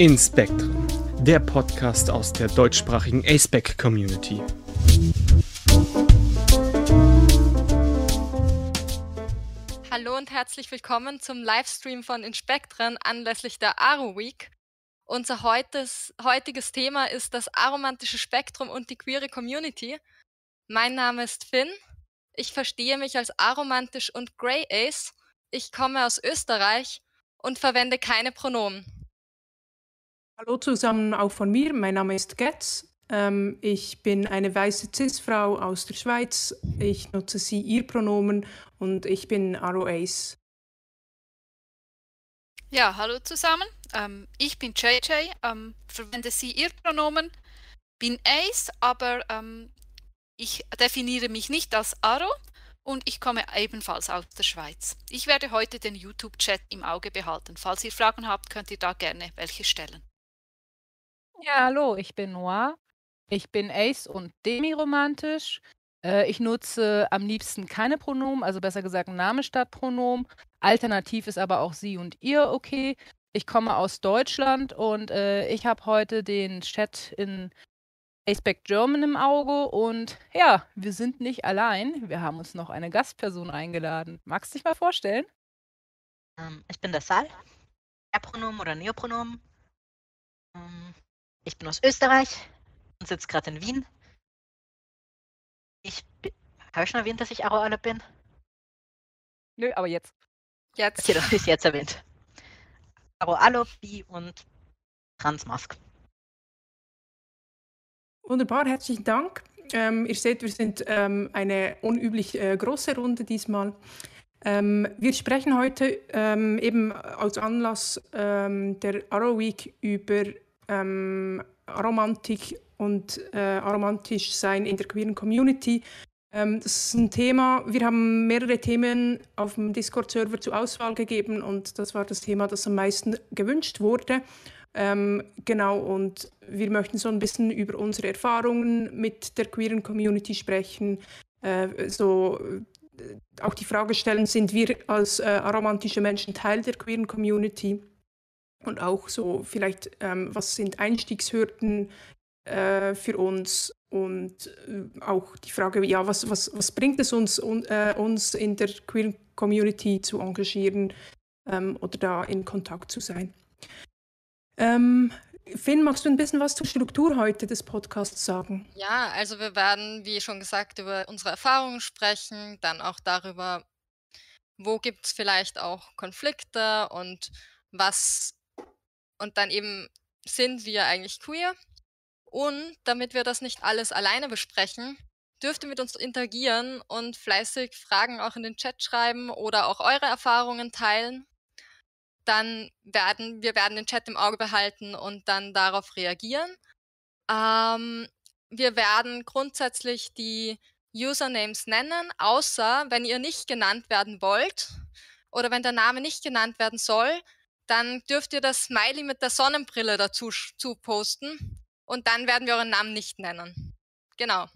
Inspektren, der Podcast aus der deutschsprachigen aceback Community. Hallo und herzlich willkommen zum Livestream von Inspektren anlässlich der Aro Week. Unser heutiges, heutiges Thema ist das aromantische Spektrum und die queere Community. Mein Name ist Finn. Ich verstehe mich als aromantisch und Grey Ace. Ich komme aus Österreich und verwende keine Pronomen. Hallo zusammen auch von mir. Mein Name ist Getz. Ähm, ich bin eine weiße Cis-Frau aus der Schweiz. Ich nutze sie, ihr Pronomen und ich bin Aro Ace. Ja, hallo zusammen. Ähm, ich bin JJ, ähm, verwende sie, ihr Pronomen, bin Ace, aber ähm, ich definiere mich nicht als Aro und ich komme ebenfalls aus der Schweiz. Ich werde heute den YouTube-Chat im Auge behalten. Falls ihr Fragen habt, könnt ihr da gerne welche stellen. Ja, hallo, ich bin Noir. Ich bin Ace und demiromantisch. Äh, ich nutze am liebsten keine Pronomen, also besser gesagt Name statt Pronomen. Alternativ ist aber auch sie und ihr okay. Ich komme aus Deutschland und äh, ich habe heute den Chat in Aceback German im Auge und ja, wir sind nicht allein. Wir haben uns noch eine Gastperson eingeladen. Magst du dich mal vorstellen? Ähm, ich bin der Sal. Er-Pronomen oder Neopronomen. Ähm, ich bin aus Österreich und sitze gerade in Wien. Ich habe ich schon erwähnt, dass ich Aroale bin? Nö, aber jetzt. Jetzt. Okay, das ist jetzt erwähnt. Aroalo, Bi und Transmask. Wunderbar, herzlichen Dank. Ähm, ihr seht, wir sind ähm, eine unüblich äh, große Runde diesmal. Ähm, wir sprechen heute ähm, eben als Anlass ähm, der Arrow Week über ähm, Aromantik und äh, aromantisch sein in der queeren Community. das ist ein Thema, wir haben mehrere Themen auf dem Discord-Server zur Auswahl gegeben und das war das Thema, das am meisten gewünscht wurde. Ähm, genau, und wir möchten so ein bisschen über unsere Erfahrungen mit der queeren Community sprechen. Äh, so äh, auch die Frage stellen, sind wir als äh, aromantische Menschen Teil der queeren Community? Und auch so vielleicht, ähm, was sind Einstiegshürden äh, für uns? Und äh, auch die Frage, ja, was, was, was bringt es uns, un, äh, uns in der queeren Community zu engagieren ähm, oder da in Kontakt zu sein? Ähm, Finn, magst du ein bisschen was zur Struktur heute des Podcasts sagen? Ja, also wir werden, wie schon gesagt, über unsere Erfahrungen sprechen, dann auch darüber, wo gibt es vielleicht auch Konflikte und was und dann eben sind wir eigentlich queer. Und damit wir das nicht alles alleine besprechen, dürft ihr mit uns interagieren und fleißig Fragen auch in den Chat schreiben oder auch eure Erfahrungen teilen dann werden wir werden den Chat im Auge behalten und dann darauf reagieren. Ähm, wir werden grundsätzlich die Usernames nennen, außer wenn ihr nicht genannt werden wollt oder wenn der Name nicht genannt werden soll, dann dürft ihr das Smiley mit der Sonnenbrille dazu zu posten und dann werden wir euren Namen nicht nennen. Genau.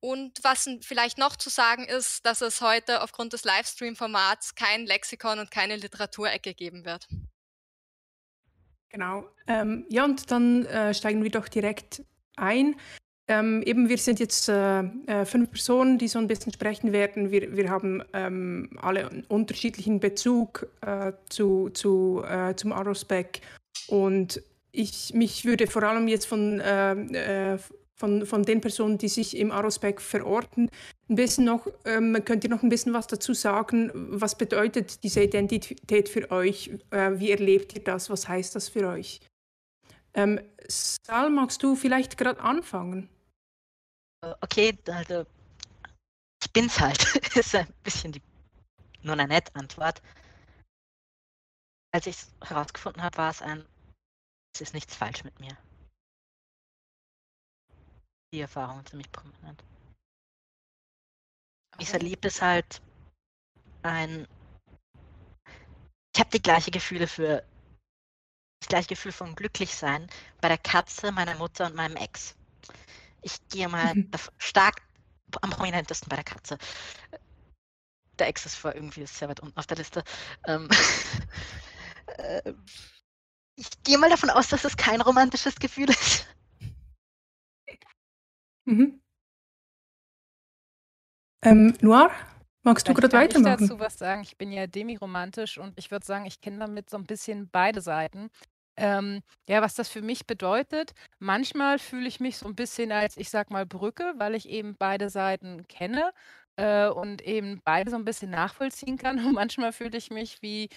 Und was vielleicht noch zu sagen ist, dass es heute aufgrund des Livestream-Formats kein Lexikon und keine Literaturecke geben wird. Genau. Ähm, ja, und dann äh, steigen wir doch direkt ein. Ähm, eben, wir sind jetzt äh, äh, fünf Personen, die so ein bisschen sprechen werden. Wir, wir haben ähm, alle einen unterschiedlichen Bezug äh, zu, zu, äh, zum Arospec. Und ich, mich würde vor allem jetzt von äh, von, von den Personen, die sich im Arospec verorten. Ein bisschen noch, ähm, könnt ihr noch ein bisschen was dazu sagen? Was bedeutet diese Identität für euch? Äh, wie erlebt ihr das? Was heißt das für euch? Ähm, Sal, magst du vielleicht gerade anfangen? Äh, okay, also ich bin's halt. ist ein bisschen die nur eine nette Antwort. Als ich es herausgefunden habe, war es ein, es ist nichts falsch mit mir die Erfahrung ziemlich prominent. Ich erlebe es halt ein. Ich habe die gleiche Gefühle für das gleiche Gefühl von Glücklichsein bei der Katze, meiner Mutter und meinem Ex. Ich gehe mal mhm. stark am prominentesten bei der Katze. Der Ex ist vor irgendwie sehr weit unten auf der Liste. Ähm, äh, Ich gehe mal davon aus, dass es kein romantisches Gefühl ist. Mhm. Ähm, Noir, magst du gerade kann ich weitermachen? dazu was sagen. Ich bin ja demiromantisch und ich würde sagen, ich kenne damit so ein bisschen beide Seiten. Ähm, ja, was das für mich bedeutet, manchmal fühle ich mich so ein bisschen als, ich sag mal, Brücke, weil ich eben beide Seiten kenne, äh, und eben beide so ein bisschen nachvollziehen kann. Und manchmal fühle ich mich wie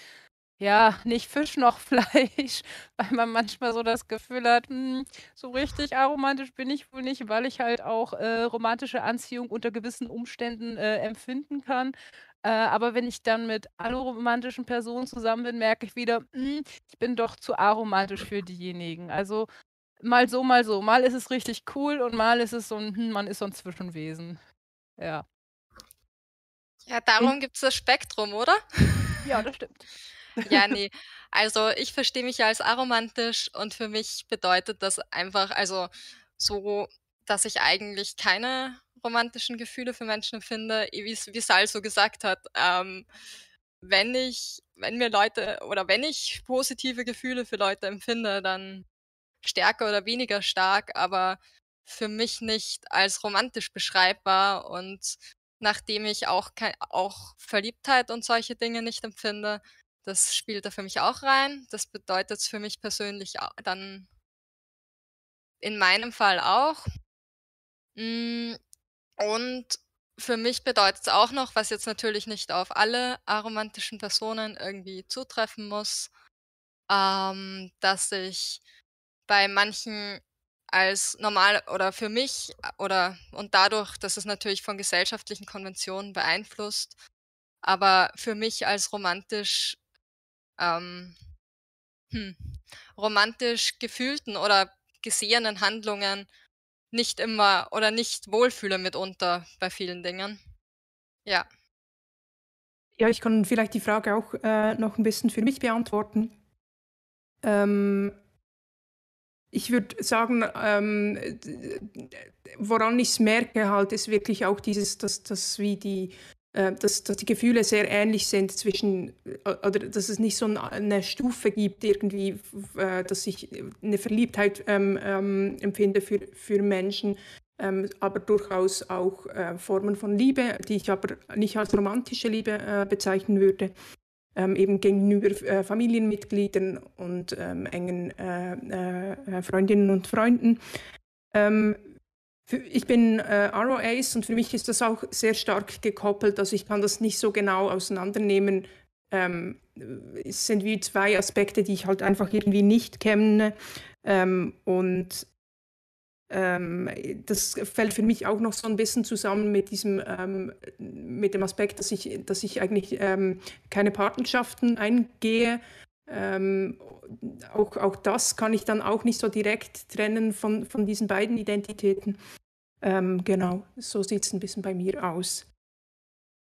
ja, nicht Fisch noch Fleisch, weil man manchmal so das Gefühl hat, hm, so richtig aromantisch bin ich wohl nicht, weil ich halt auch äh, romantische Anziehung unter gewissen Umständen äh, empfinden kann. Äh, aber wenn ich dann mit alloromantischen Personen zusammen bin, merke ich wieder, hm, ich bin doch zu aromantisch für diejenigen. Also mal so, mal so. Mal ist es richtig cool und mal ist es so ein, hm, man ist so ein Zwischenwesen. Ja. Ja, darum gibt es das Spektrum, oder? Ja, das stimmt. Ja, ne. Also, ich verstehe mich ja als aromantisch und für mich bedeutet das einfach also, so, dass ich eigentlich keine romantischen Gefühle für Menschen empfinde, wie Sal so gesagt hat. Ähm, wenn ich wenn mir Leute oder wenn ich positive Gefühle für Leute empfinde, dann stärker oder weniger stark, aber für mich nicht als romantisch beschreibbar und nachdem ich auch auch Verliebtheit und solche Dinge nicht empfinde, das spielt da für mich auch rein. Das bedeutet's für mich persönlich dann in meinem Fall auch. Und für mich bedeutet's auch noch, was jetzt natürlich nicht auf alle aromantischen Personen irgendwie zutreffen muss, ähm, dass ich bei manchen als normal oder für mich oder und dadurch, dass es natürlich von gesellschaftlichen Konventionen beeinflusst, aber für mich als romantisch ähm, hm, romantisch gefühlten oder gesehenen Handlungen nicht immer oder nicht wohlfühle mitunter bei vielen Dingen. Ja. Ja, ich kann vielleicht die Frage auch äh, noch ein bisschen für mich beantworten. Ähm, ich würde sagen, ähm, woran ich es merke halt, ist wirklich auch dieses, dass, dass wie die dass, dass die Gefühle sehr ähnlich sind zwischen, äh, oder dass es nicht so eine Stufe gibt, irgendwie, äh, dass ich eine Verliebtheit ähm, ähm, empfinde für, für Menschen, ähm, aber durchaus auch äh, Formen von Liebe, die ich aber nicht als romantische Liebe äh, bezeichnen würde. Ähm, eben gegenüber äh, Familienmitgliedern und ähm, engen Freundinnen und Freunden. Ähm, ich bin äh, ROAs und für mich ist das auch sehr stark gekoppelt. Also ich kann das nicht so genau auseinandernehmen. Ähm, es sind wie zwei Aspekte, die ich halt einfach irgendwie nicht kenne. Ähm, und ähm, das fällt für mich auch noch so ein bisschen zusammen mit diesem, ähm, mit dem Aspekt, dass ich, dass ich eigentlich ähm, keine Partnerschaften eingehe. Ähm, auch, auch das kann ich dann auch nicht so direkt trennen von, von diesen beiden Identitäten. Ähm, genau, so sieht es ein bisschen bei mir aus.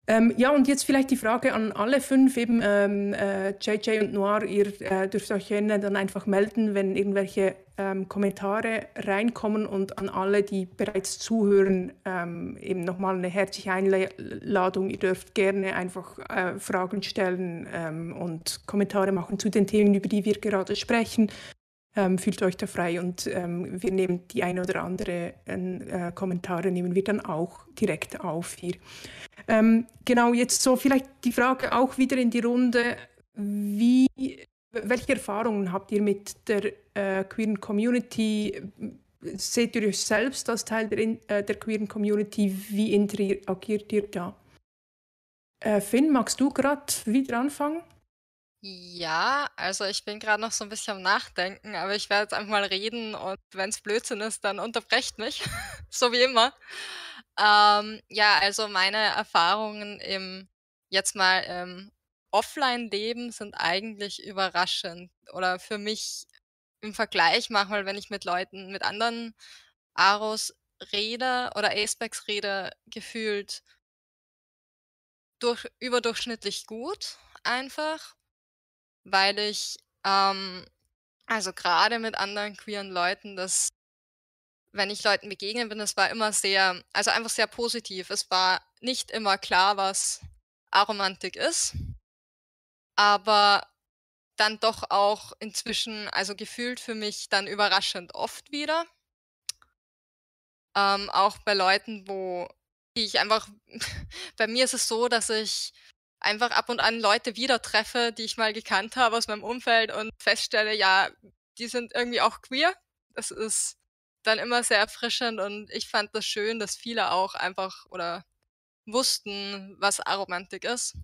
Ähm, ja, und jetzt vielleicht die Frage an alle fünf, eben ähm, äh, JJ und Noir, ihr äh, dürft euch gerne dann einfach melden, wenn irgendwelche ähm, Kommentare reinkommen und an alle, die bereits zuhören, ähm, eben nochmal eine herzliche Einladung. Ihr dürft gerne einfach äh, Fragen stellen ähm, und Kommentare machen zu den Themen, über die wir gerade sprechen. Ähm, fühlt euch da frei und ähm, wir nehmen die ein oder andere äh, Kommentare nehmen wir dann auch direkt auf hier. Ähm, genau, jetzt so vielleicht die Frage auch wieder in die Runde. Wie, welche Erfahrungen habt ihr mit der äh, queeren Community? Seht ihr euch selbst als Teil der, äh, der queeren Community? Wie interagiert ihr da? Äh, Finn, magst du gerade wieder anfangen? Ja, also ich bin gerade noch so ein bisschen am Nachdenken, aber ich werde jetzt einfach mal reden und wenn es Blödsinn ist, dann unterbrecht mich, so wie immer. Ähm, ja, also meine Erfahrungen im jetzt mal, ähm, Offline-Leben sind eigentlich überraschend oder für mich im Vergleich manchmal, wenn ich mit Leuten mit anderen Aros rede oder Acebacs rede, gefühlt durch überdurchschnittlich gut einfach weil ich, ähm, also gerade mit anderen queeren Leuten, das wenn ich Leuten begegnet bin, das war immer sehr also einfach sehr positiv. Es war nicht immer klar, was Aromantik ist. Aber dann doch auch inzwischen, also gefühlt für mich dann überraschend oft wieder. Ähm, auch bei Leuten, wo die ich einfach bei mir ist es so, dass ich einfach ab und an Leute wieder treffe, die ich mal gekannt habe aus meinem Umfeld und feststelle, ja, die sind irgendwie auch queer. Das ist dann immer sehr erfrischend und ich fand das schön, dass viele auch einfach oder wussten, was Aromantik ist.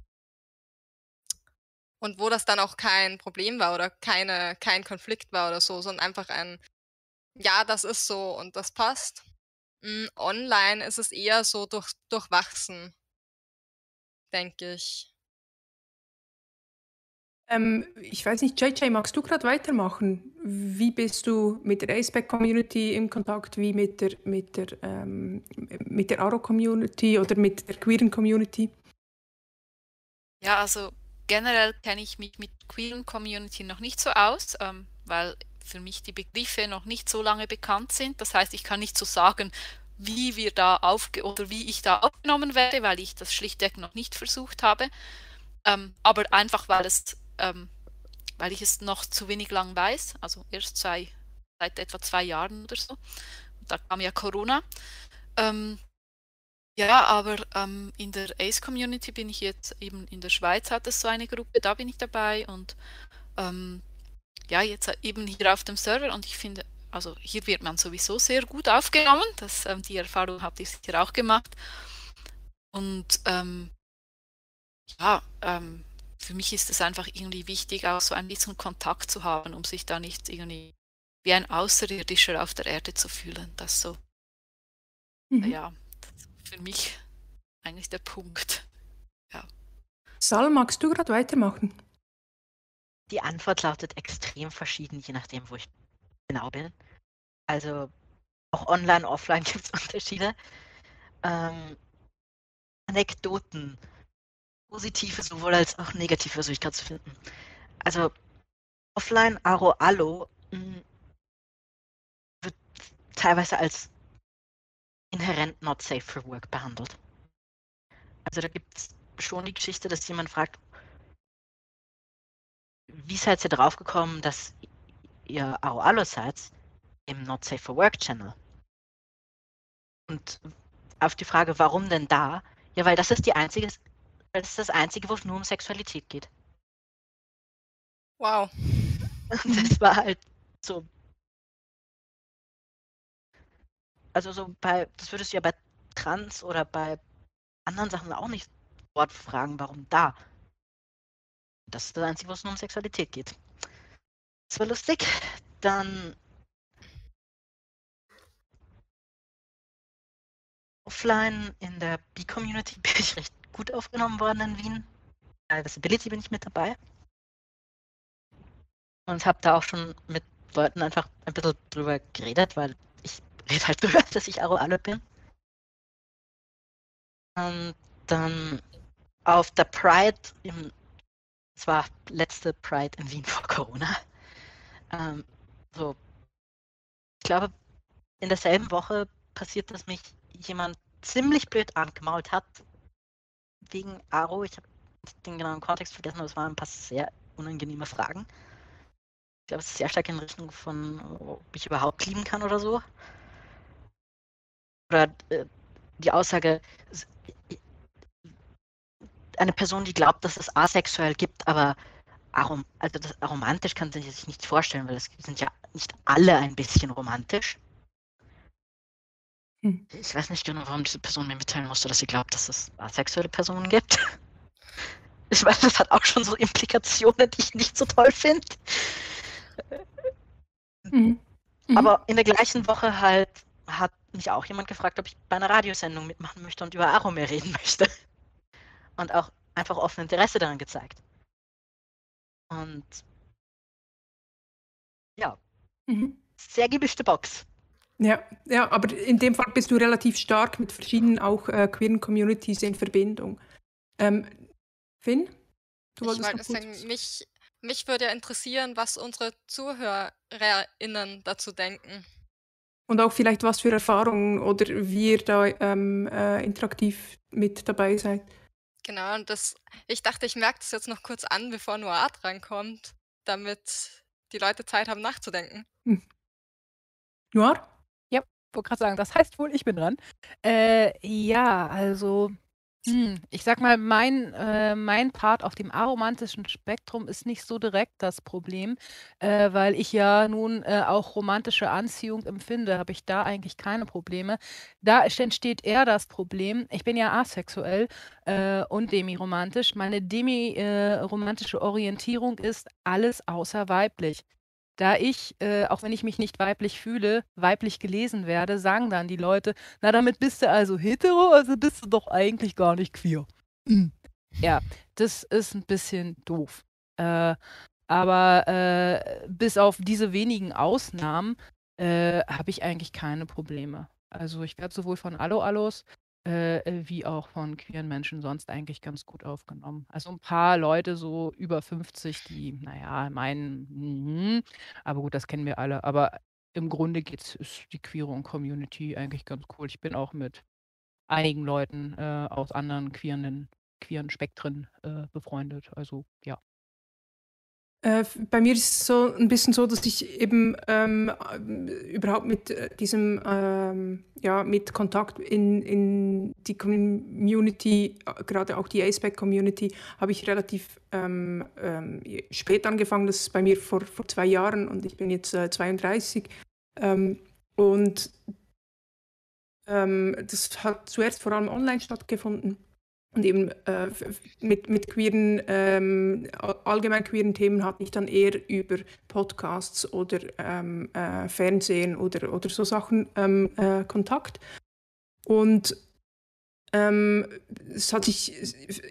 Und wo das dann auch kein Problem war oder keine, kein Konflikt war oder so, sondern einfach ein, ja, das ist so und das passt. Mm, online ist es eher so durch, durchwachsen, denke ich. Ähm, ich weiß nicht, JJ, magst du gerade weitermachen? Wie bist du mit der Aceback-Community im Kontakt, wie mit der, mit der, ähm, mit der Aro-Community oder mit der queeren Community? Ja, also generell kenne ich mich mit queeren Community noch nicht so aus, ähm, weil für mich die Begriffe noch nicht so lange bekannt sind. Das heißt, ich kann nicht so sagen, wie wir da aufge oder wie ich da aufgenommen werde, weil ich das schlichtweg noch nicht versucht habe. Ähm, aber einfach, weil es, ähm, weil ich es noch zu wenig lang weiß, also erst zwei, seit etwa zwei Jahren oder so. Da kam ja Corona. Ähm, ja, aber ähm, in der Ace-Community bin ich jetzt eben in der Schweiz hat es so eine Gruppe, da bin ich dabei und ähm, ja, jetzt eben hier auf dem Server und ich finde, also hier wird man sowieso sehr gut aufgenommen, das, ähm, die Erfahrung habt ihr sicher auch gemacht. Und ähm, ja, ähm, für mich ist es einfach irgendwie wichtig, auch so ein bisschen Kontakt zu haben, um sich da nicht irgendwie wie ein Außerirdischer auf der Erde zu fühlen. Das so, mhm. ja, für mich eigentlich der Punkt. Ja. Sal, magst du gerade weitermachen? Die Antwort lautet extrem verschieden, je nachdem, wo ich genau bin. Also auch online, offline gibt es Unterschiede. Ähm, Anekdoten, positive sowohl als auch negative gerade zu finden. Also offline Aro Allo hm, wird teilweise als inhärent not safe for work behandelt. Also da gibt es schon die Geschichte, dass jemand fragt, wie seid ihr drauf gekommen, dass ihr AOALO seid im Not Safe for Work Channel? Und auf die Frage, warum denn da? Ja, weil das ist die einzige, das ist das einzige, wo es nur um Sexualität geht. Wow. Und das war halt so also so bei, das würdest du ja bei Trans oder bei anderen Sachen auch nicht dort fragen, warum da. Das ist das Einzige, wo es nur um Sexualität geht. Das war lustig. Dann offline in der B-Community bin ich recht gut aufgenommen worden in Wien. Bei Visibility bin ich mit dabei. Und habe da auch schon mit Leuten einfach ein bisschen drüber geredet, weil rede halt drüber, dass ich Aroale bin. Und dann auf der Pride im, es war letzte Pride in Wien vor Corona. Ähm, so, ich glaube, in derselben Woche passiert, dass mich jemand ziemlich blöd angemault hat wegen Aro. Ich habe den genauen Kontext vergessen, aber es waren ein paar sehr unangenehme Fragen. Ich glaube, es ist sehr stark in Richtung von, ob ich überhaupt lieben kann oder so oder äh, die Aussage, eine Person, die glaubt, dass es asexuell gibt, aber arom also das, romantisch kann sie sich nicht vorstellen, weil es sind ja nicht alle ein bisschen romantisch. Hm. Ich weiß nicht genau, warum diese Person mir mitteilen musste, dass sie glaubt, dass es asexuelle Personen gibt. Ich weiß, das hat auch schon so Implikationen, die ich nicht so toll finde. Mhm. Mhm. Aber in der gleichen Woche halt hat mich auch jemand gefragt, ob ich bei einer Radiosendung mitmachen möchte und über Aromer reden möchte. Und auch einfach offen Interesse daran gezeigt. Und ja, mhm. sehr gemischte Box. Ja, ja, aber in dem Fall bist du relativ stark mit verschiedenen auch äh, queeren Communities in Verbindung. Ähm, Finn? Du ich wollte sagen, mich, mich würde interessieren, was unsere ZuhörerInnen dazu denken. Und auch vielleicht was für Erfahrungen oder wie ihr da ähm, äh, interaktiv mit dabei seid. Genau, und das, ich dachte, ich merke das jetzt noch kurz an, bevor Noir drankommt. damit die Leute Zeit haben nachzudenken. Hm. Noir? Ja, wollte gerade sagen, das heißt wohl, ich bin dran. Äh, ja, also hm, ich sag mal, mein, äh, mein Part auf dem aromantischen Spektrum ist nicht so direkt das Problem, äh, weil ich ja nun äh, auch romantische Anziehung empfinde, habe ich da eigentlich keine Probleme. Da entsteht eher das Problem, ich bin ja asexuell äh, und demiromantisch. Meine demiromantische Orientierung ist alles außer weiblich. Da ich, äh, auch wenn ich mich nicht weiblich fühle, weiblich gelesen werde, sagen dann die Leute, na damit bist du also hetero, also bist du doch eigentlich gar nicht queer. Mhm. Ja, das ist ein bisschen doof. Äh, aber äh, bis auf diese wenigen Ausnahmen äh, habe ich eigentlich keine Probleme. Also ich werde sowohl von Allo-Allos äh, äh, wie auch von queeren Menschen sonst eigentlich ganz gut aufgenommen. Also ein paar Leute so über 50, die, naja, meinen, mhm, aber gut, das kennen wir alle. Aber im Grunde geht's, ist die queere Community eigentlich ganz cool. Ich bin auch mit einigen Leuten äh, aus anderen queeren, queeren Spektren äh, befreundet. Also ja. Äh, bei mir ist es so ein bisschen so, dass ich eben ähm, überhaupt mit äh, diesem, ähm, ja, mit Kontakt in, in die Community, gerade auch die A-Spec-Community, habe ich relativ ähm, ähm, spät angefangen. Das ist bei mir vor, vor zwei Jahren und ich bin jetzt äh, 32. Ähm, und ähm, das hat zuerst vor allem online stattgefunden und eben äh, mit, mit queeren, ähm, allgemein queeren Themen hatte ich dann eher über Podcasts oder ähm, äh, Fernsehen oder, oder so Sachen ähm, äh, Kontakt. Und ähm, es hat sich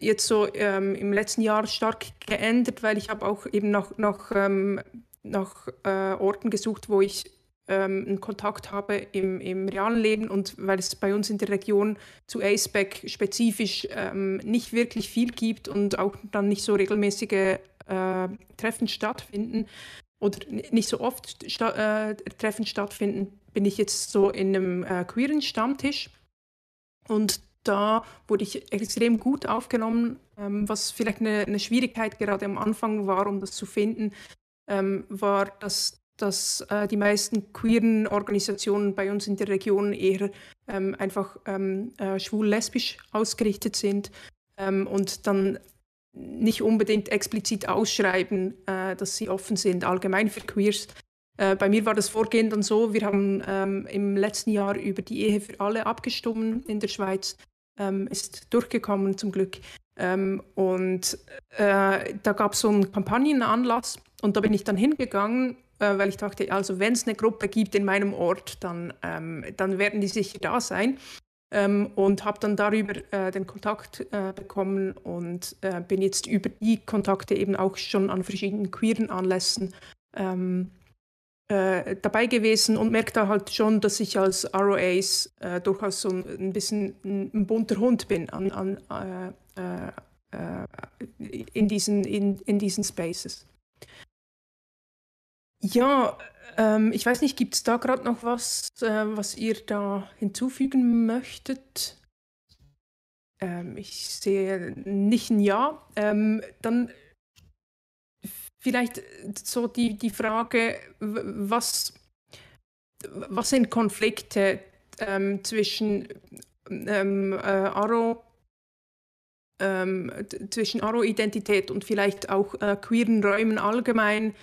jetzt so ähm, im letzten Jahr stark geändert, weil ich habe auch eben nach, nach, ähm, nach äh, Orten gesucht, wo ich ähm, einen Kontakt habe im, im realen Leben und weil es bei uns in der Region zu ASPEC spezifisch ähm, nicht wirklich viel gibt und auch dann nicht so regelmäßige äh, Treffen stattfinden oder nicht so oft sta äh, Treffen stattfinden, bin ich jetzt so in einem äh, queeren Stammtisch. Und da wurde ich extrem gut aufgenommen, ähm, was vielleicht eine, eine, Schwierigkeit gerade am Anfang war, um das zu finden, ähm, war, dass dass äh, die meisten queeren Organisationen bei uns in der Region eher ähm, einfach ähm, äh, schwul-lesbisch ausgerichtet sind ähm, und dann nicht unbedingt explizit ausschreiben, äh, dass sie offen sind, allgemein für Queers. Äh, bei mir war das Vorgehen dann so, wir haben ähm, im letzten Jahr über die Ehe für alle abgestimmt in der Schweiz, ähm, ist durchgekommen zum Glück. Ähm, und äh, da gab es so einen Kampagnenanlass und da bin ich dann hingegangen äh, weil ich dachte, also wenn es eine Gruppe gibt in meinem Ort, dann, ähm, dann werden die sicher da sein. Ähm, und habe dann darüber äh, den Kontakt äh, bekommen und äh, bin jetzt über die Kontakte eben auch schon an verschiedenen queeren Anlässen ähm, äh, dabei gewesen und merke da halt schon, dass ich als ROAs äh, durchaus so ein bisschen ein, bunter Hund bin an, an, in, diesen, in, in diesen Spaces. Ja, ähm, ich weiß nicht, gibt es da gerade noch was, äh, was ihr da hinzufügen möchtet? Ähm, ich sehe nicht ein Ja. Ähm, dann vielleicht so die, die Frage, was, was sind Konflikte ähm, zwischen ähm, äh, Aro ähm, zwischen Aro-Identität und vielleicht auch äh, queeren Räumen allgemein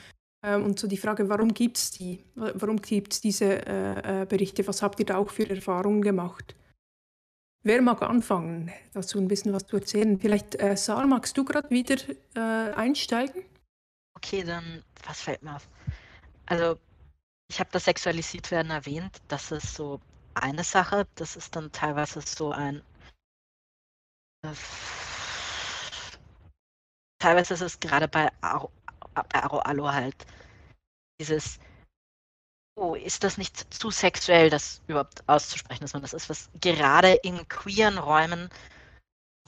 und so die Frage, warum gibt es die? Warum gibt es diese äh, äh, Berichte? Was habt ihr da auch für Erfahrungen gemacht? Wer mag anfangen, dazu ein bisschen was zu erzählen? Vielleicht, äh, Saal, magst du gerade wieder äh, einsteigen? Okay, dann, was fällt mir auf? Also, ich habe das sexualisiert werden erwähnt. Das ist so eine Sache. Das ist dann teilweise so ein. Äh, teilweise ist es gerade bei bei Aro halt dieses, oh, ist das nicht zu sexuell, das überhaupt auszusprechen, dass man das ist, was gerade in queeren Räumen,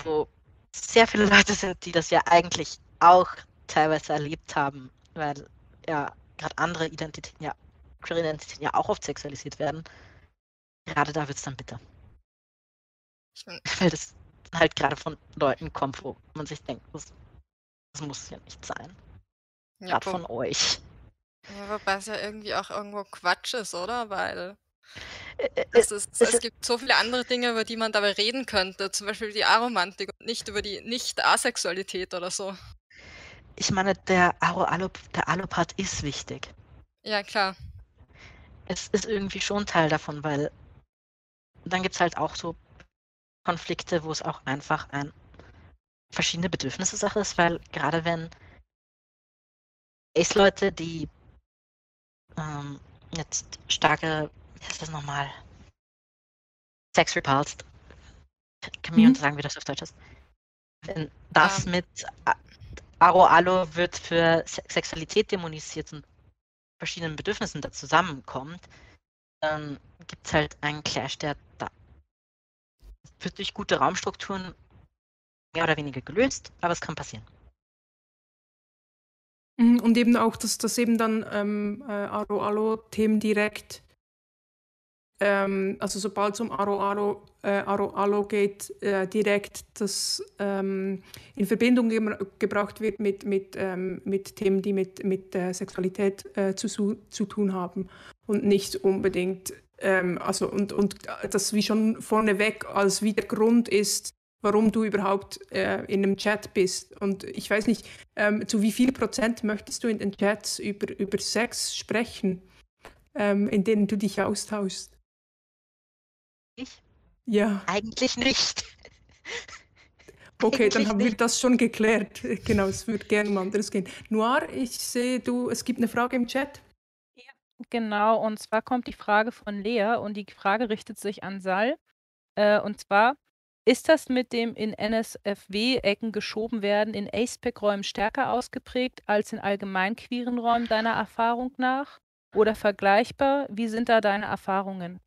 wo sehr viele Leute sind, die das ja eigentlich auch teilweise erlebt haben, weil ja gerade andere Identitäten ja, queere Identitäten ja auch oft sexualisiert werden, gerade da wird es dann bitter. Weil das halt gerade von Leuten kommt, wo man sich denkt, das, das muss ja nicht sein. Ja, Gerade von euch. ja, wobei es ja irgendwie auch irgendwo Quatsch ist, oder? Weil es, ist, es gibt so viele andere Dinge, über die man dabei reden könnte. Zum Beispiel die Aromantik und nicht über die Nicht-Asexualität oder so. ich meine, der Aro-Allo- der Allopath ist wichtig. Ja, klar. Es ist irgendwie schon Teil davon, weil dann gibt es halt auch so Konflikte, wo es auch einfach ein verschiedene Bedürfnisse Sache ist, weil gerade wenn Ace-Leute, die ähm, jetzt starke, wie heißt das nochmal? Sex repulsed. Kann mir Mhm. sagen, wie das auf Deutsch ist. Wenn das Ähm. mit Aro Alo wird für Se Sexualität dämonisiert und verschiedenen Bedürfnissen da zusammenkommt, dann gibt es halt einen Clash, der da wird durch gute Raumstrukturen mehr oder weniger gelöst, aber es kann passieren. Mhm, Und eben auch, dass, dass eben dann ähm, äh, Aro-Alo-Themen direkt, ähm, also sobald es um Aro-Alo äh, Aro-Alo geht, äh, direkt das ähm, in Verbindung ge gebracht wird mit, mit, ähm, mit Themen, die mit, mit äh, Sexualität äh, zu, zu tun haben. Und nicht unbedingt, ähm, also und, und das wie schon vorneweg als wie der Grund ist, warum du überhaupt äh, in einem Chat bist. Und ich weiß nicht, ähm, zu wie viel Prozent möchtest du in den Chats über, über Sex sprechen, ähm, in denen du dich austauschst? Ich? Ja, Eigentlich nicht. okay, dann Eigentlich haben wir nicht. das schon geklärt. Genau, es würde gerne um anderes gehen. Noir, ich sehe, du, es gibt eine Frage im Chat. Genau, und zwar kommt die Frage von Lea und die Frage richtet sich an Sal. Äh, und zwar, ist das mit dem in NSFW-Ecken geschoben werden in ASPEC-Räumen stärker ausgeprägt als in allgemein queeren Räumen deiner Erfahrung nach? Oder vergleichbar? Wie sind da deine Erfahrungen?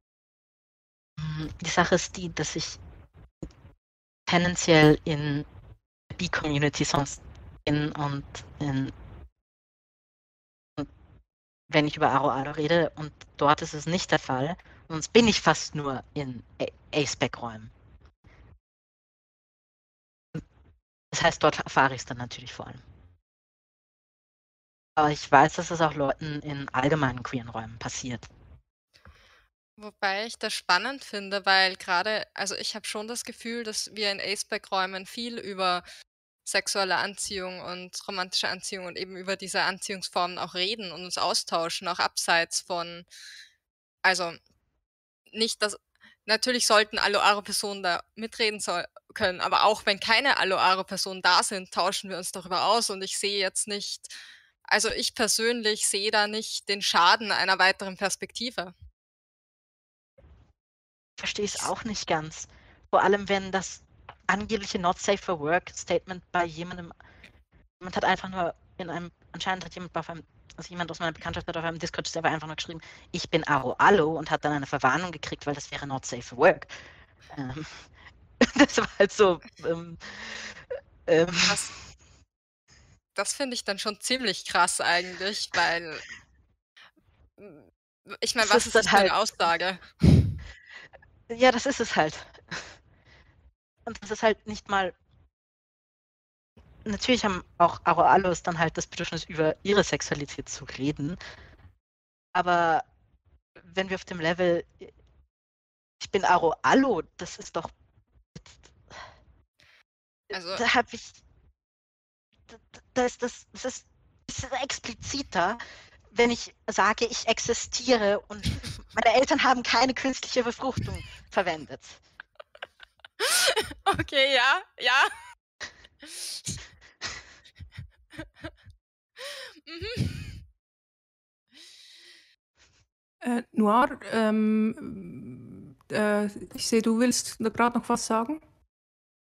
Die Sache ist die, dass ich tendenziell in B-Community sonst bin und in wenn ich über Aro Aro rede und dort ist es nicht der Fall, sonst bin ich fast nur in A-Spec-Räumen. Das heißt, dort erfahre ich es dann natürlich vor allem. Aber ich weiß, dass es auch Leuten in allgemeinen queeren Räumen passiert. Wobei ich das spannend finde, weil gerade, also ich habe schon das Gefühl, dass wir in Aceback-Räumen viel über sexuelle Anziehung und romantische Anziehung und eben über diese Anziehungsformen auch reden und uns austauschen, auch abseits von, also nicht, dass, natürlich sollten Aloare-Personen da mitreden soll, können, aber auch wenn keine Aloare-Personen da sind, tauschen wir uns darüber aus und ich sehe jetzt nicht, also ich persönlich sehe da nicht den Schaden einer weiteren Perspektive. verstehe es auch nicht ganz. Vor allem, wenn das angebliche Not Safe for Work Statement bei jemandem, jemand hat einfach nur in einem, anscheinend hat jemand auf einem, also jemand aus meiner Bekanntschaft hat auf einem Discord-Server einfach nur geschrieben, ich bin Aro Allo und hat dann eine Verwarnung gekriegt, weil das wäre Not Safe for Work. Ähm, das war halt so, ähm, ähm, Das, das finde ich dann schon ziemlich krass eigentlich, weil mm, ich meine, was ist das für eine halt- Aussage? ja, das ist es halt. Und das ist halt nicht mal. Natürlich haben auch Aro Allos dann halt das Bedürfnis, über ihre Sexualität zu reden. Aber wenn wir auf dem Level, ich bin Aro Allo, das ist doch. Also- da habe ich. Da, da ist das, das ist, das ist expliziter, wenn ich sage, ich existiere und meine Eltern haben keine künstliche Befruchtung verwendet. Okay, ja, ja. mhm. Äh, Noir, ähm, äh, ich sehe, du willst gerade noch was sagen.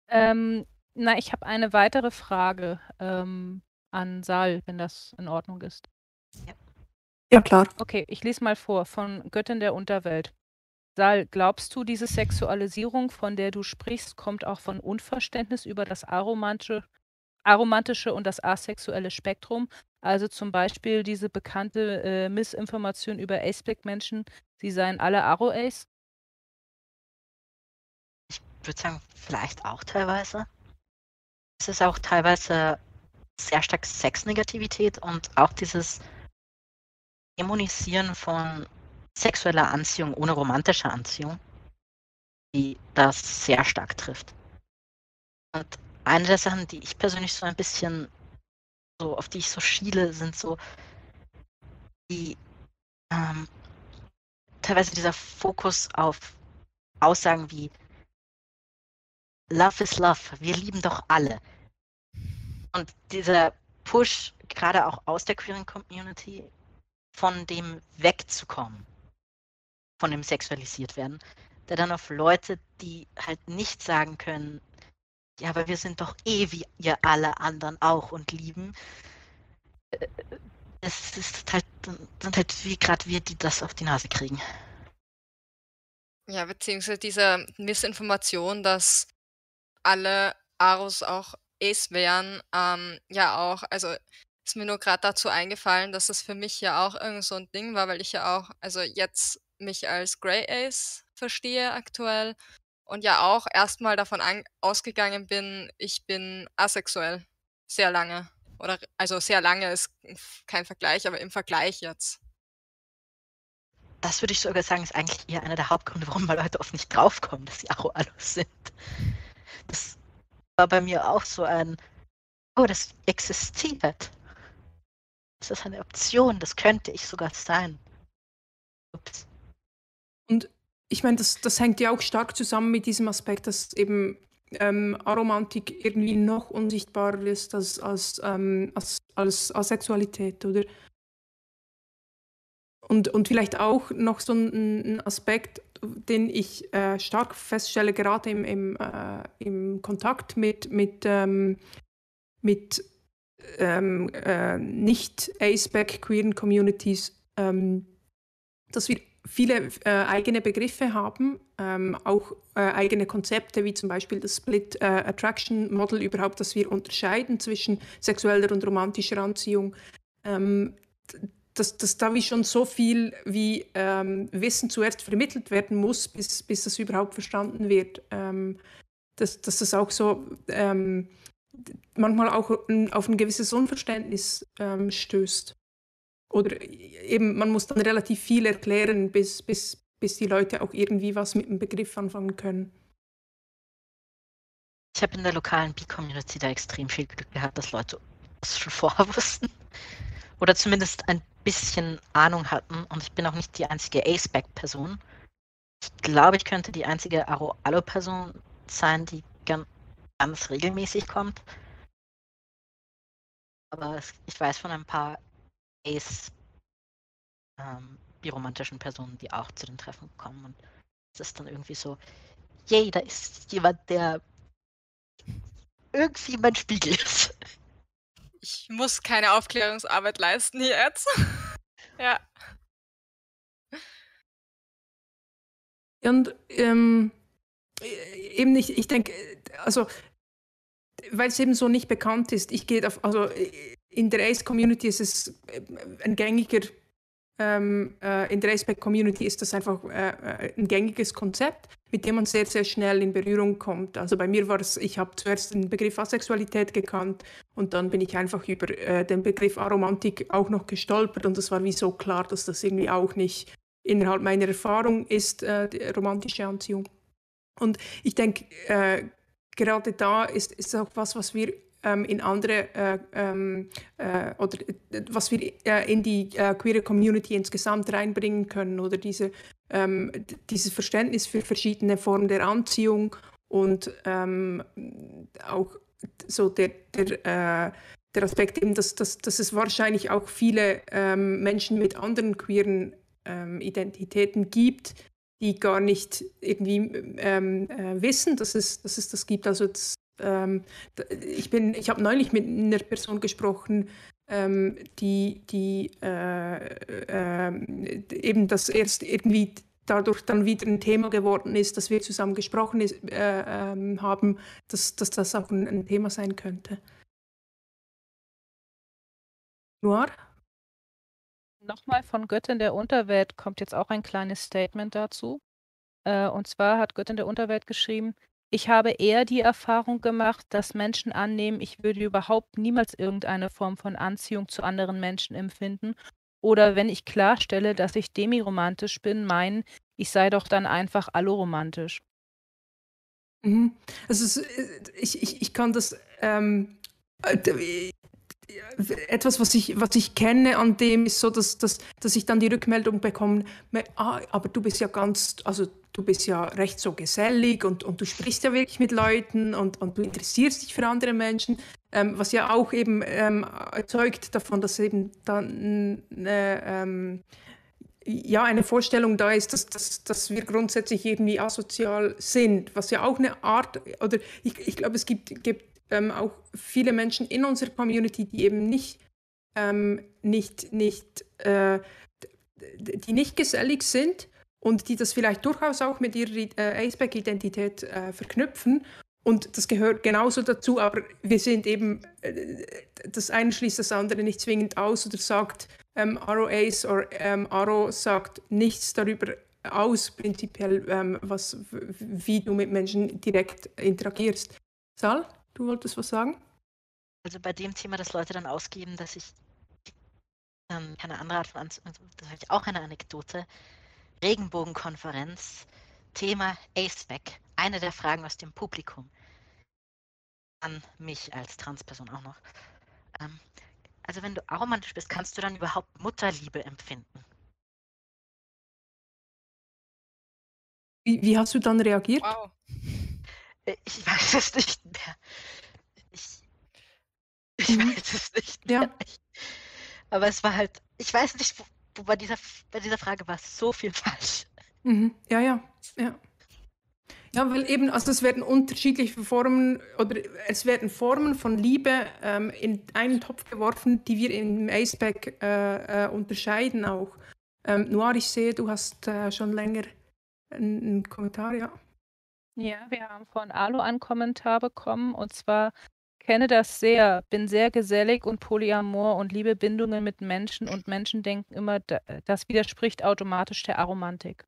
Ähm, na, ich habe eine weitere Frage ähm, an Sal, wenn das in Ordnung ist. Ja, klar. Okay, ich lese mal vor von Göttin der Unterwelt. Sal, glaubst du, diese Sexualisierung, von der du sprichst, kommt auch von Unverständnis über das aromantische, aromantische und das asexuelle Spektrum? Also zum Beispiel diese bekannte äh, Missinformation über Ace-Black-Menschen, sie seien alle Aro-Ace? Ich würde sagen, vielleicht auch teilweise. Es ist auch teilweise sehr stark Sexnegativität und auch dieses Dämonisieren von sexueller Anziehung ohne romantische Anziehung, die das sehr stark trifft. Und eine der Sachen, die ich persönlich so ein bisschen so, auf die ich so schiele, sind so die ähm, teilweise dieser Fokus auf Aussagen wie Love is Love, wir lieben doch alle. Und dieser Push, gerade auch aus der queeren Community, von dem wegzukommen, von dem sexualisiert werden, der dann auf Leute, die halt nicht sagen können, ja, aber wir sind doch eh wie ihr alle anderen auch und lieben. Äh, es ist halt, sind halt wie gerade wir, die das auf die Nase kriegen. Ja, beziehungsweise diese Missinformation, dass alle Aros auch Ace wären, ähm, ja auch, also ist mir nur gerade dazu eingefallen, dass das für mich ja auch irgend so ein Ding war, weil ich ja auch, also jetzt mich als Grey Ace verstehe aktuell und ja auch erstmal davon ausgegangen bin, ich bin asexuell. Sehr lange. Oder also sehr lange ist kein Vergleich, aber im Vergleich jetzt. Das würde ich sogar sagen, ist eigentlich eher einer der Hauptgründe, warum mal Leute oft nicht draufkommen, dass sie Aro-Alus sind. Das war bei mir auch so ein, oh, das existiert. Das ist eine Option, das könnte ich sogar sein. Ich meine, das, das hängt ja auch stark zusammen mit diesem Aspekt, dass eben ähm, Aromantik irgendwie noch unsichtbarer ist als, als, ähm, als, als Asexualität, oder? Und, und vielleicht auch noch so ein, ein Aspekt, den ich äh, stark feststelle, gerade im, im, äh, im Kontakt mit, mit, ähm, mit ähm, äh, nicht ACEBAC queeren Communities, ähm, dass wir viele äh, eigene Begriffe haben, ähm, auch äh, eigene Konzepte, wie zum Beispiel das Split äh, Attraction Model überhaupt, dass wir unterscheiden zwischen sexueller und romantischer Anziehung. Ähm, dass, dass da wie schon so viel wie ähm, Wissen zuerst vermittelt werden muss, bis, bis das überhaupt verstanden wird. Ähm, dass, dass das auch so ähm, manchmal auch auf ein gewisses Unverständnis ähm, stößt. Oder eben, man muss dann relativ viel erklären, bis, bis, bis die Leute auch irgendwie was mit dem Begriff anfangen können. Ich habe in der lokalen B-Community da extrem viel Glück gehabt, dass Leute das schon vorher wussten. Oder zumindest ein bisschen Ahnung hatten. Und ich bin auch nicht die einzige Ace-Back-Person. Ich glaube, ich könnte die einzige Aro-Allo-Person sein, die ganz, ganz regelmäßig kommt. Aber ich weiß von ein paar Ace ähm, biromantischen Personen, die auch zu den Treffen kommen. Und es ist dann irgendwie so, yay, da ist jemand, der irgendwie mein Spiegel ist. Ich muss keine Aufklärungsarbeit leisten jetzt. ja. Und ähm, eben nicht, ich denke, also weil es eben so nicht bekannt ist, ich gehe auf, also in der Ace-Community ist es äh, ein gängiger, ähm, äh, in der Ace-Community ist das einfach äh, äh, ein gängiges Konzept, mit dem man sehr, sehr schnell in Berührung kommt. Also bei mir war es, ich habe zuerst den Begriff Asexualität gekannt und dann bin ich einfach über äh, den Begriff Aromantik auch noch gestolpert und es war wie so klar, dass das irgendwie auch nicht innerhalb meiner Erfahrung ist, äh, romantische Anziehung. Und ich denke, gerade da ist, ist auch was, was wir ähm, in andere äh, ähm, äh, oder äh, was wir äh, in die äh, queere Community insgesamt reinbringen können oder diese, ähm, dieses Verständnis für verschiedene Formen der Anziehung und ähm, auch so der, der, der Aspekt eben, dass, dass, dass es wahrscheinlich auch viele ähm, Menschen mit anderen queeren ähm, Identitäten gibt, die gar nicht irgendwie ähm, äh, wissen, dass es, dass es das gibt. Also das, ähm, ich bin, ich habe neulich mit einer Person gesprochen, ähm, die, die äh, äh, eben das erst irgendwie dadurch dann wieder ein Thema geworden ist, dass wir zusammen gesprochen ist, äh, ähm, haben, dass, dass das auch ein, ein Thema sein könnte. Noir? Nochmal von Göttin der Unterwelt kommt jetzt auch ein kleines Statement dazu. Äh, und zwar hat Göttin der Unterwelt geschrieben, Ich habe eher die Erfahrung gemacht, dass Menschen annehmen, ich würde überhaupt niemals irgendeine Form von Anziehung zu anderen Menschen empfinden. Oder wenn ich klarstelle, dass ich demiromantisch bin, meinen, ich sei doch dann einfach alloromantisch. Mhm. Also äh, ich, ich, ich kann das ähm, äh, etwas, was ich, was ich kenne an dem, ist so, dass, dass, dass ich dann die Rückmeldung bekomme, ah, aber du bist ja ganz, also du bist ja recht so gesellig und, und du sprichst ja wirklich mit Leuten und, und du interessierst dich für andere Menschen, ähm, was ja auch eben ähm, erzeugt davon, dass eben dann äh, ähm, ja, eine Vorstellung da ist, dass, dass, dass wir grundsätzlich irgendwie asozial sind, was ja auch eine Art, oder ich, ich glaube, es gibt, gibt ähm, auch viele Menschen in unserer Community, die eben nicht, ähm, nicht, nicht, äh, die nicht gesellig sind und die das vielleicht durchaus auch mit ihrer äh, Aceback-Identität äh, verknüpfen. Und das gehört genauso dazu, aber wir sind eben, äh, das eine schließt das andere nicht zwingend aus oder sagt, ähm, Arrow Ace oder ähm, Arrow sagt nichts darüber aus, prinzipiell, ähm, was, wie du mit Menschen direkt interagierst. Sal? Du wolltest was sagen? Also bei dem Thema, dass Leute dann ausgeben, dass ich ähm, keine andere Art von Anzug, also das habe ich auch eine Anekdote. Regenbogenkonferenz, Thema ACEBAC. Eine der Fragen aus dem Publikum an mich als Transperson auch noch. Ähm, also wenn du aromantisch bist, kannst du dann überhaupt Mutterliebe empfinden? Wie, wie hast du dann reagiert? Wow. Äh, ich weiß es nicht mehr. Ich, ich mhm. weiß es nicht mehr. Ja. aber es war halt, ich weiß nicht, wo, wo bei, dieser, bei dieser Frage war so viel falsch. Mhm. Ja, ja, ja. Ja, weil eben, also es werden unterschiedliche Formen oder es werden Formen von Liebe ähm, in einen Topf geworfen, die wir im Aceback äh, äh, unterscheiden auch. Ähm, Noir, ich sehe, du hast äh, schon länger einen Kommentar, ja. Ja, wir haben von Alu einen Kommentar bekommen und zwar kenne das sehr, bin sehr gesellig und polyamor und liebe Bindungen mit Menschen und Menschen denken immer, das widerspricht automatisch der Aromantik.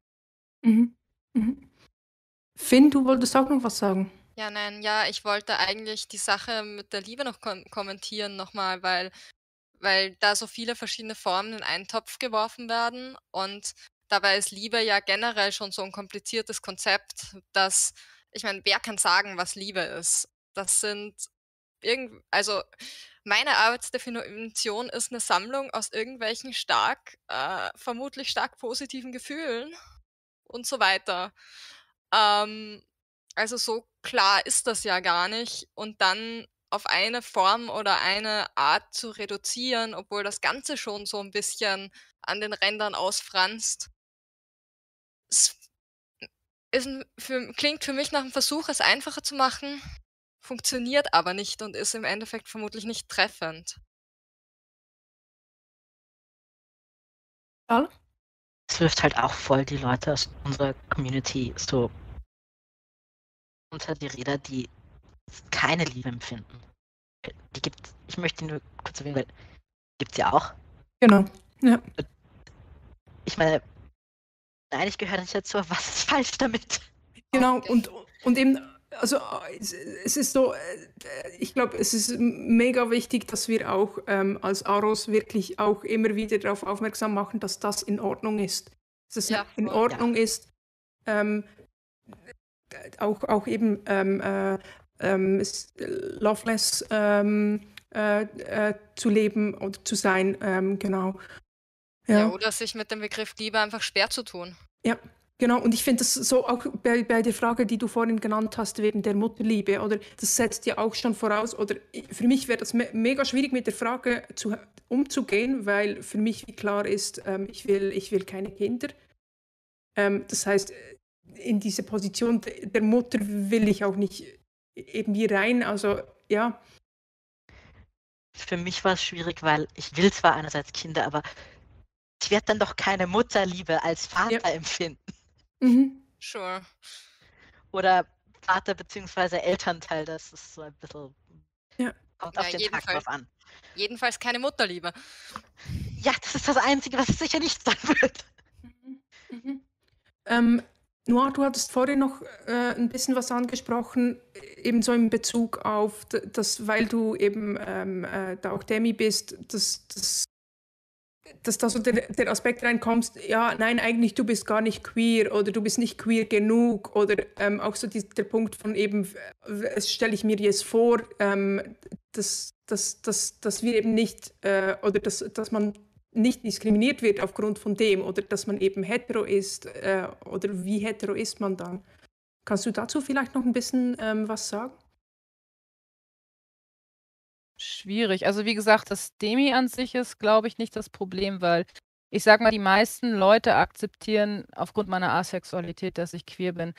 Mhm. Mhm. Finn, du wolltest auch noch was sagen. Ja, nein, ja, ich wollte eigentlich die Sache mit der Liebe noch kom kommentieren nochmal, weil, weil da so viele verschiedene Formen in einen Topf geworfen werden und Dabei ist Liebe ja generell schon so ein kompliziertes Konzept, dass ich meine, wer kann sagen, was Liebe ist? Das sind irgend also meine Arbeitsdefinition ist eine Sammlung aus irgendwelchen stark äh, vermutlich stark positiven Gefühlen und so weiter. Ähm, also so klar ist das ja gar nicht und dann auf eine Form oder eine Art zu reduzieren, obwohl das Ganze schon so ein bisschen an den Rändern ausfranst, es ist für, klingt für mich nach einem Versuch, es einfacher zu machen, funktioniert aber nicht und ist im Endeffekt vermutlich nicht treffend. Ja. Es wirft halt auch voll die Leute aus unserer Community so unter die Räder, die keine Liebe empfinden. Die gibt ich möchte nur kurz erwähnen, weil gibt es ja auch. Genau. Ja. Ich meine, Nein, ich gehöre nicht dazu. Was ist falsch damit? Genau, und, und eben, also es ist so, äh, ich glaube, es ist mega wichtig, dass wir auch ähm, als Aros wirklich auch immer wieder darauf aufmerksam machen, dass das in Ordnung ist. Dass es ja, in Ordnung ja. ist, ähm, auch, auch eben ähm, äh, ähm, loveless ähm, äh, äh, zu leben oder zu sein, ähm, genau. Ja. ja, oder sich mit dem Begriff Liebe einfach schwer zu tun. Ja, Genau, und ich finde das so auch bei, bei der Frage, die du vorhin genannt hast, wegen der Mutterliebe, oder das setzt ja auch schon voraus, oder für mich wäre das me mega schwierig mit der Frage zu, umzugehen, weil für mich wie klar ist, ähm, ich, will, ich will keine Kinder. Ähm, das heißt, in diese Position der Mutter will ich auch nicht irgendwie rein, also ja. Für mich war es schwierig, weil ich will zwar einerseits Kinder, aber ich werde dann doch keine Mutterliebe als Vater ja. empfinden. Mhm. Sure. Oder Vater bzw. Elternteil, das ist so ein bisschen. Ja. Kommt ja, auf den Tag drauf an. Jedenfalls keine Mutterliebe. Ja, das ist das Einzige, was es sicher nicht sein wird. Mhm. Mhm. Ähm, Noah, du hattest vorhin noch äh, ein bisschen was angesprochen, ebenso in Bezug auf, dass, weil du eben ähm, äh, da auch Demi bist, dass, dass, dass da so der, der Aspekt reinkommt, ja, nein, eigentlich du bist gar nicht queer oder du bist nicht queer genug oder ähm, auch so die, der Punkt von eben, es stelle ich mir jetzt vor, ähm, dass, dass, dass, dass wir eben nicht, äh, oder dass, dass man nicht diskriminiert wird aufgrund von dem oder dass man eben hetero ist äh, oder wie hetero ist man dann. Kannst du dazu vielleicht noch ein bisschen ähm, was sagen? Schwierig. Also wie gesagt, das Demi an sich ist, glaube ich, nicht das Problem, weil ich sage mal, die meisten Leute akzeptieren aufgrund meiner Asexualität, dass ich queer bin.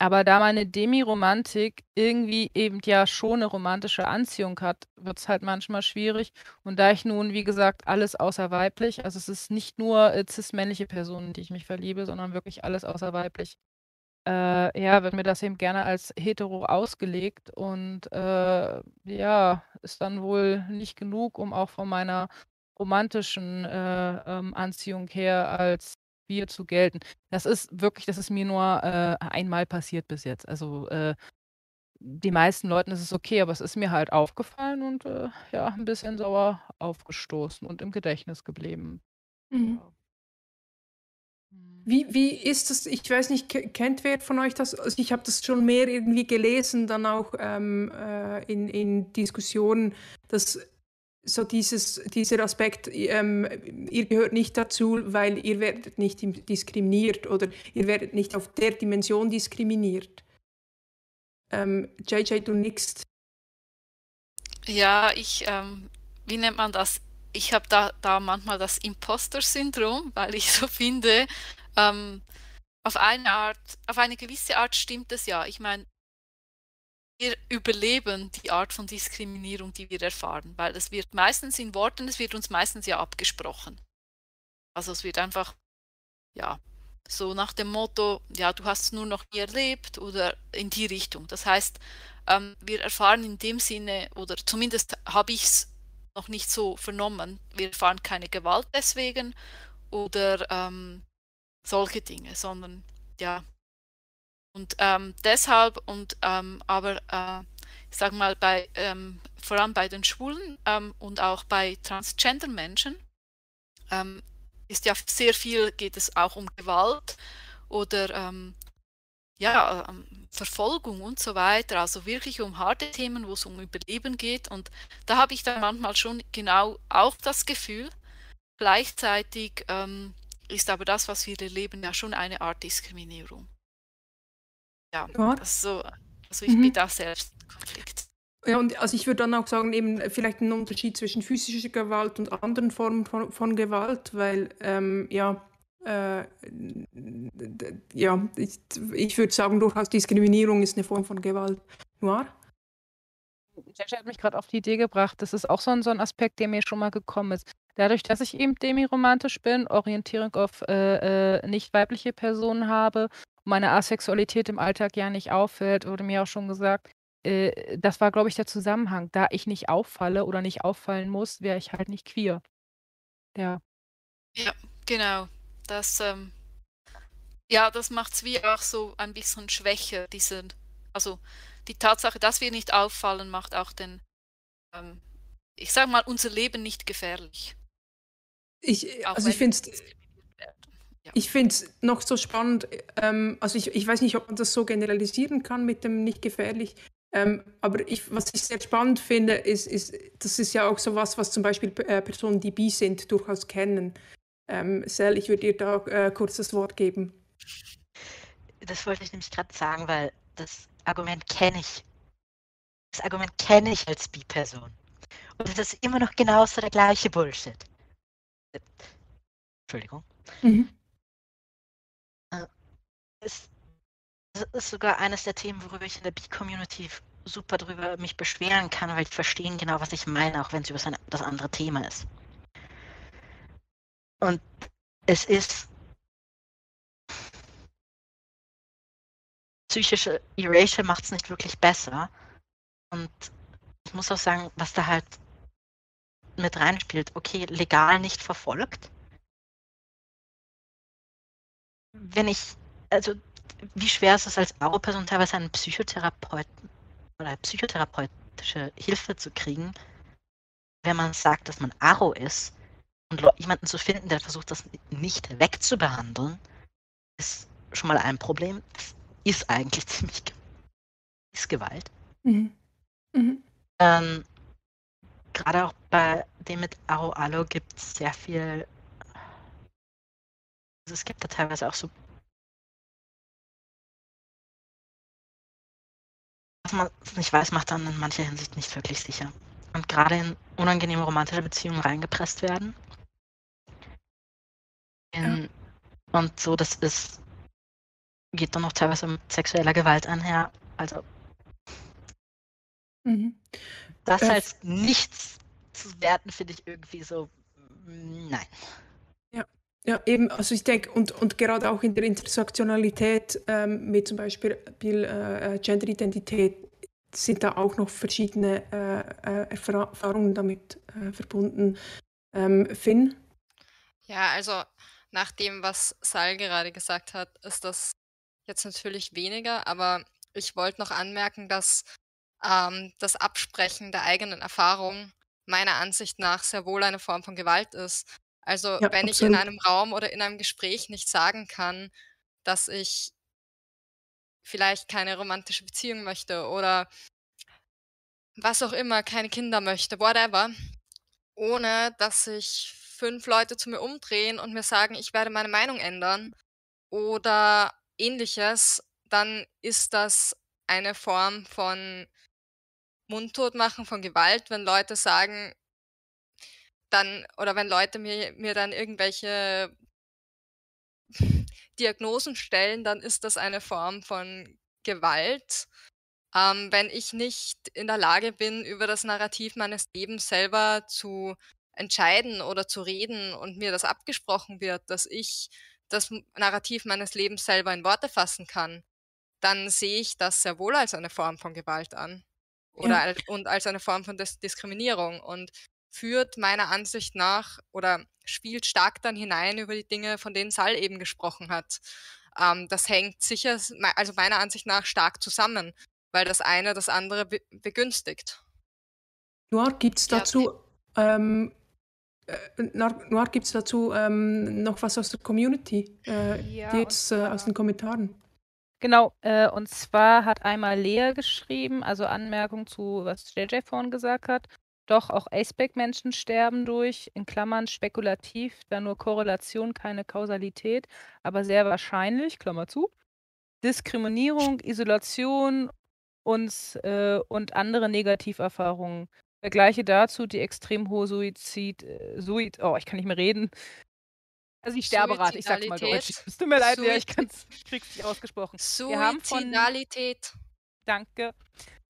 Aber da meine Demi-Romantik irgendwie eben ja schon eine romantische Anziehung hat, wird es halt manchmal schwierig. Und da ich nun, wie gesagt, alles außer weiblich, also es ist nicht nur äh, cis-männliche Personen, die ich mich verliebe, sondern wirklich alles außer weiblich, äh, ja, wird mir das eben gerne als hetero ausgelegt und äh, ja, ist dann wohl nicht genug, um auch von meiner romantischen äh, ähm, Anziehung her als wir zu gelten. Das ist wirklich das ist mir nur, äh, einmal passiert bis jetzt. Also, äh, die meisten Leuten ist es okay, aber es ist mir halt aufgefallen und, äh, ja, ein bisschen sauer aufgestoßen und im Gedächtnis geblieben. Mhm. Ja. Wie wie ist das? Ich weiß nicht, kennt wer von euch das? Also, ich habe das schon mehr irgendwie gelesen, dann auch, ähm, äh, in in Diskussionen, dass so dieses, dieser Aspekt, ähm, ihr gehört nicht dazu, weil ihr werdet nicht diskriminiert oder ihr werdet nicht auf der Dimension diskriminiert. Ähm, JJ, du nix. Ja, ich, ähm, wie nennt man das? Ich habe da, da manchmal das Imposter-Syndrom, weil ich so finde, ähm, auf eine Art, auf eine gewisse Art stimmt es ja. Ich meine, wir überleben die Art von Diskriminierung, die wir erfahren, weil es wird meistens in Worten, es wird uns meistens ja abgesprochen. Also es wird einfach, ja, so nach dem Motto, ja, du hast es nur noch nie erlebt oder in die Richtung. Das heißt, ähm, wir erfahren in dem Sinne, oder zumindest habe ich es noch nicht so vernommen, wir erfahren keine Gewalt deswegen oder ähm, solche Dinge, sondern ja, und ähm, deshalb und ähm, aber äh, ich sage mal bei ähm, vor allem bei den Schwulen ähm, und auch bei Transgender Menschen ähm, ist ja sehr viel geht es auch um Gewalt oder ähm, ja Verfolgung und so weiter, also wirklich um harte Themen, wo es um Überleben geht und da habe ich dann manchmal schon genau auch das Gefühl. Gleichzeitig ist aber das, was wir erleben, ja schon eine Art Diskriminierung. Ja, ja. so, also ich mhm. bin da selbst Konflikt. Ja, und also ich würde dann auch sagen, eben vielleicht ein Unterschied zwischen physischer Gewalt und anderen Formen von, von Gewalt, weil ähm, ja, äh, ja, ich, ich würde sagen, durchaus Diskriminierung ist eine Form von Gewalt. Noir? Jesse hat mich gerade auf die Idee gebracht, das ist auch so ein, so ein Aspekt, der mir schon mal gekommen ist. Dadurch, dass ich eben demiromantisch bin, Orientierung auf äh, äh, nicht weibliche Personen habe meine Asexualität im Alltag ja nicht auffällt, wurde mir auch schon gesagt. Äh, das war, glaube ich, der Zusammenhang. Da ich nicht auffalle oder nicht auffallen muss, wäre ich halt nicht queer. Ja. Ja, genau. Das, ähm, ja, das macht es wie auch so ein bisschen schwächer, diese, also die Tatsache, dass wir nicht auffallen, macht auch den, ähm, ich sage mal, unser Leben nicht gefährlich. Ich, also ich finde es ich finde es noch so spannend, ähm, also ich, ich weiß nicht, ob man das so generalisieren kann mit dem nicht gefährlich, ähm, aber ich, was ich sehr spannend finde, ist, ist, das ist ja auch so was, was zum Beispiel äh, Personen, die bi sind, durchaus kennen. Ähm, Sel, ich würde dir da äh, kurz das Wort geben. Das wollte ich nämlich gerade sagen, weil das Argument kenne ich. Das Argument kenne ich als Bi-Person. Und es ist immer noch genauso der gleiche Bullshit. Entschuldigung. Mhm ist, ist sogar eines der Themen, worüber ich in der B-Community super drüber mich beschweren kann, weil die verstehen genau, was ich meine, auch wenn es über das andere Thema ist. Und es ist psychische Erasure macht es nicht wirklich besser. Und ich muss auch sagen, was da halt mit reinspielt, okay, legal nicht verfolgt. Wenn ich also wie schwer ist es als Aro-Person teilweise einen Psychotherapeuten oder psychotherapeutische Hilfe zu kriegen, wenn man sagt, dass man Aro ist und jemanden zu finden, der versucht, das nicht wegzubehandeln, ist schon mal ein Problem. Das ist eigentlich ziemlich ist Gewalt. Mhm. Mhm. Ähm, Gerade auch bei dem mit Aro Alo gibt es sehr viel. Also es gibt da teilweise auch so. Was man nicht weiß, macht dann in mancher Hinsicht nicht wirklich sicher. Und gerade in unangenehme romantische Beziehungen reingepresst werden. In, ja. Und so, das ist. geht dann auch teilweise mit sexueller Gewalt einher. Also Mhm. Das äh, als nichts zu werten, finde ich irgendwie so, nein. Ja, ja eben, also ich denke, und, und gerade auch in der Intersektionalität ähm, mit zum Beispiel äh, äh, Genderidentität sind da auch noch verschiedene äh, äh Erfahrungen damit äh, verbunden. Ähm, Finn? Ja, also nach dem, was Sal gerade gesagt hat, ist das jetzt natürlich weniger, aber ich wollte noch anmerken, dass ähm, das Absprechen der eigenen Erfahrung meiner Ansicht nach sehr wohl eine Form von Gewalt ist. Also ja, wenn absolut. ich in einem Raum oder in einem Gespräch nicht sagen kann, dass ich vielleicht keine romantische Beziehung möchte oder was auch immer, keine Kinder möchte, whatever, ohne dass sich fünf Leute zu mir umdrehen und mir sagen, ich werde meine Meinung ändern oder ähnliches, dann ist das eine Form von mundtot machen von Gewalt, wenn Leute sagen, dann, oder wenn Leute mir, mir dann irgendwelche Diagnosen stellen, dann ist das eine Form von Gewalt. Ähm, wenn ich nicht in der Lage bin, über das Narrativ meines Lebens selber zu entscheiden oder zu reden und mir das abgesprochen wird, dass ich das Narrativ meines Lebens selber in Worte fassen kann, dann sehe ich das sehr wohl als eine Form von Gewalt an. Oder ja. und als eine Form von Dis Diskriminierung und führt meiner Ansicht nach oder spielt stark dann hinein über die Dinge, von denen Sal eben gesprochen hat. Ähm, das hängt sicher, also meiner Ansicht nach, stark zusammen, weil das eine das andere be begünstigt. Noir, gibt es dazu, ja, ähm, äh, Noir, gibt's dazu ähm, noch was aus der Community? Äh, ja, jetzt äh, aus den Kommentaren. Genau, äh, und zwar hat einmal Lea geschrieben, also Anmerkung zu, was JJ vorhin gesagt hat. Doch auch Aceback-Menschen sterben durch, in Klammern spekulativ, da nur Korrelation, keine Kausalität, aber sehr wahrscheinlich, Klammer zu. Diskriminierung, Isolation und, äh, und andere Negativerfahrungen. Vergleiche dazu die extrem hohe Suizid, äh, Suid, oh, ich kann nicht mehr reden, also die Sterberate, ich sag's mal deutsch. Es tut mir leid, ja, ich kann's, krieg's nicht ausgesprochen. Suizidalität. Danke.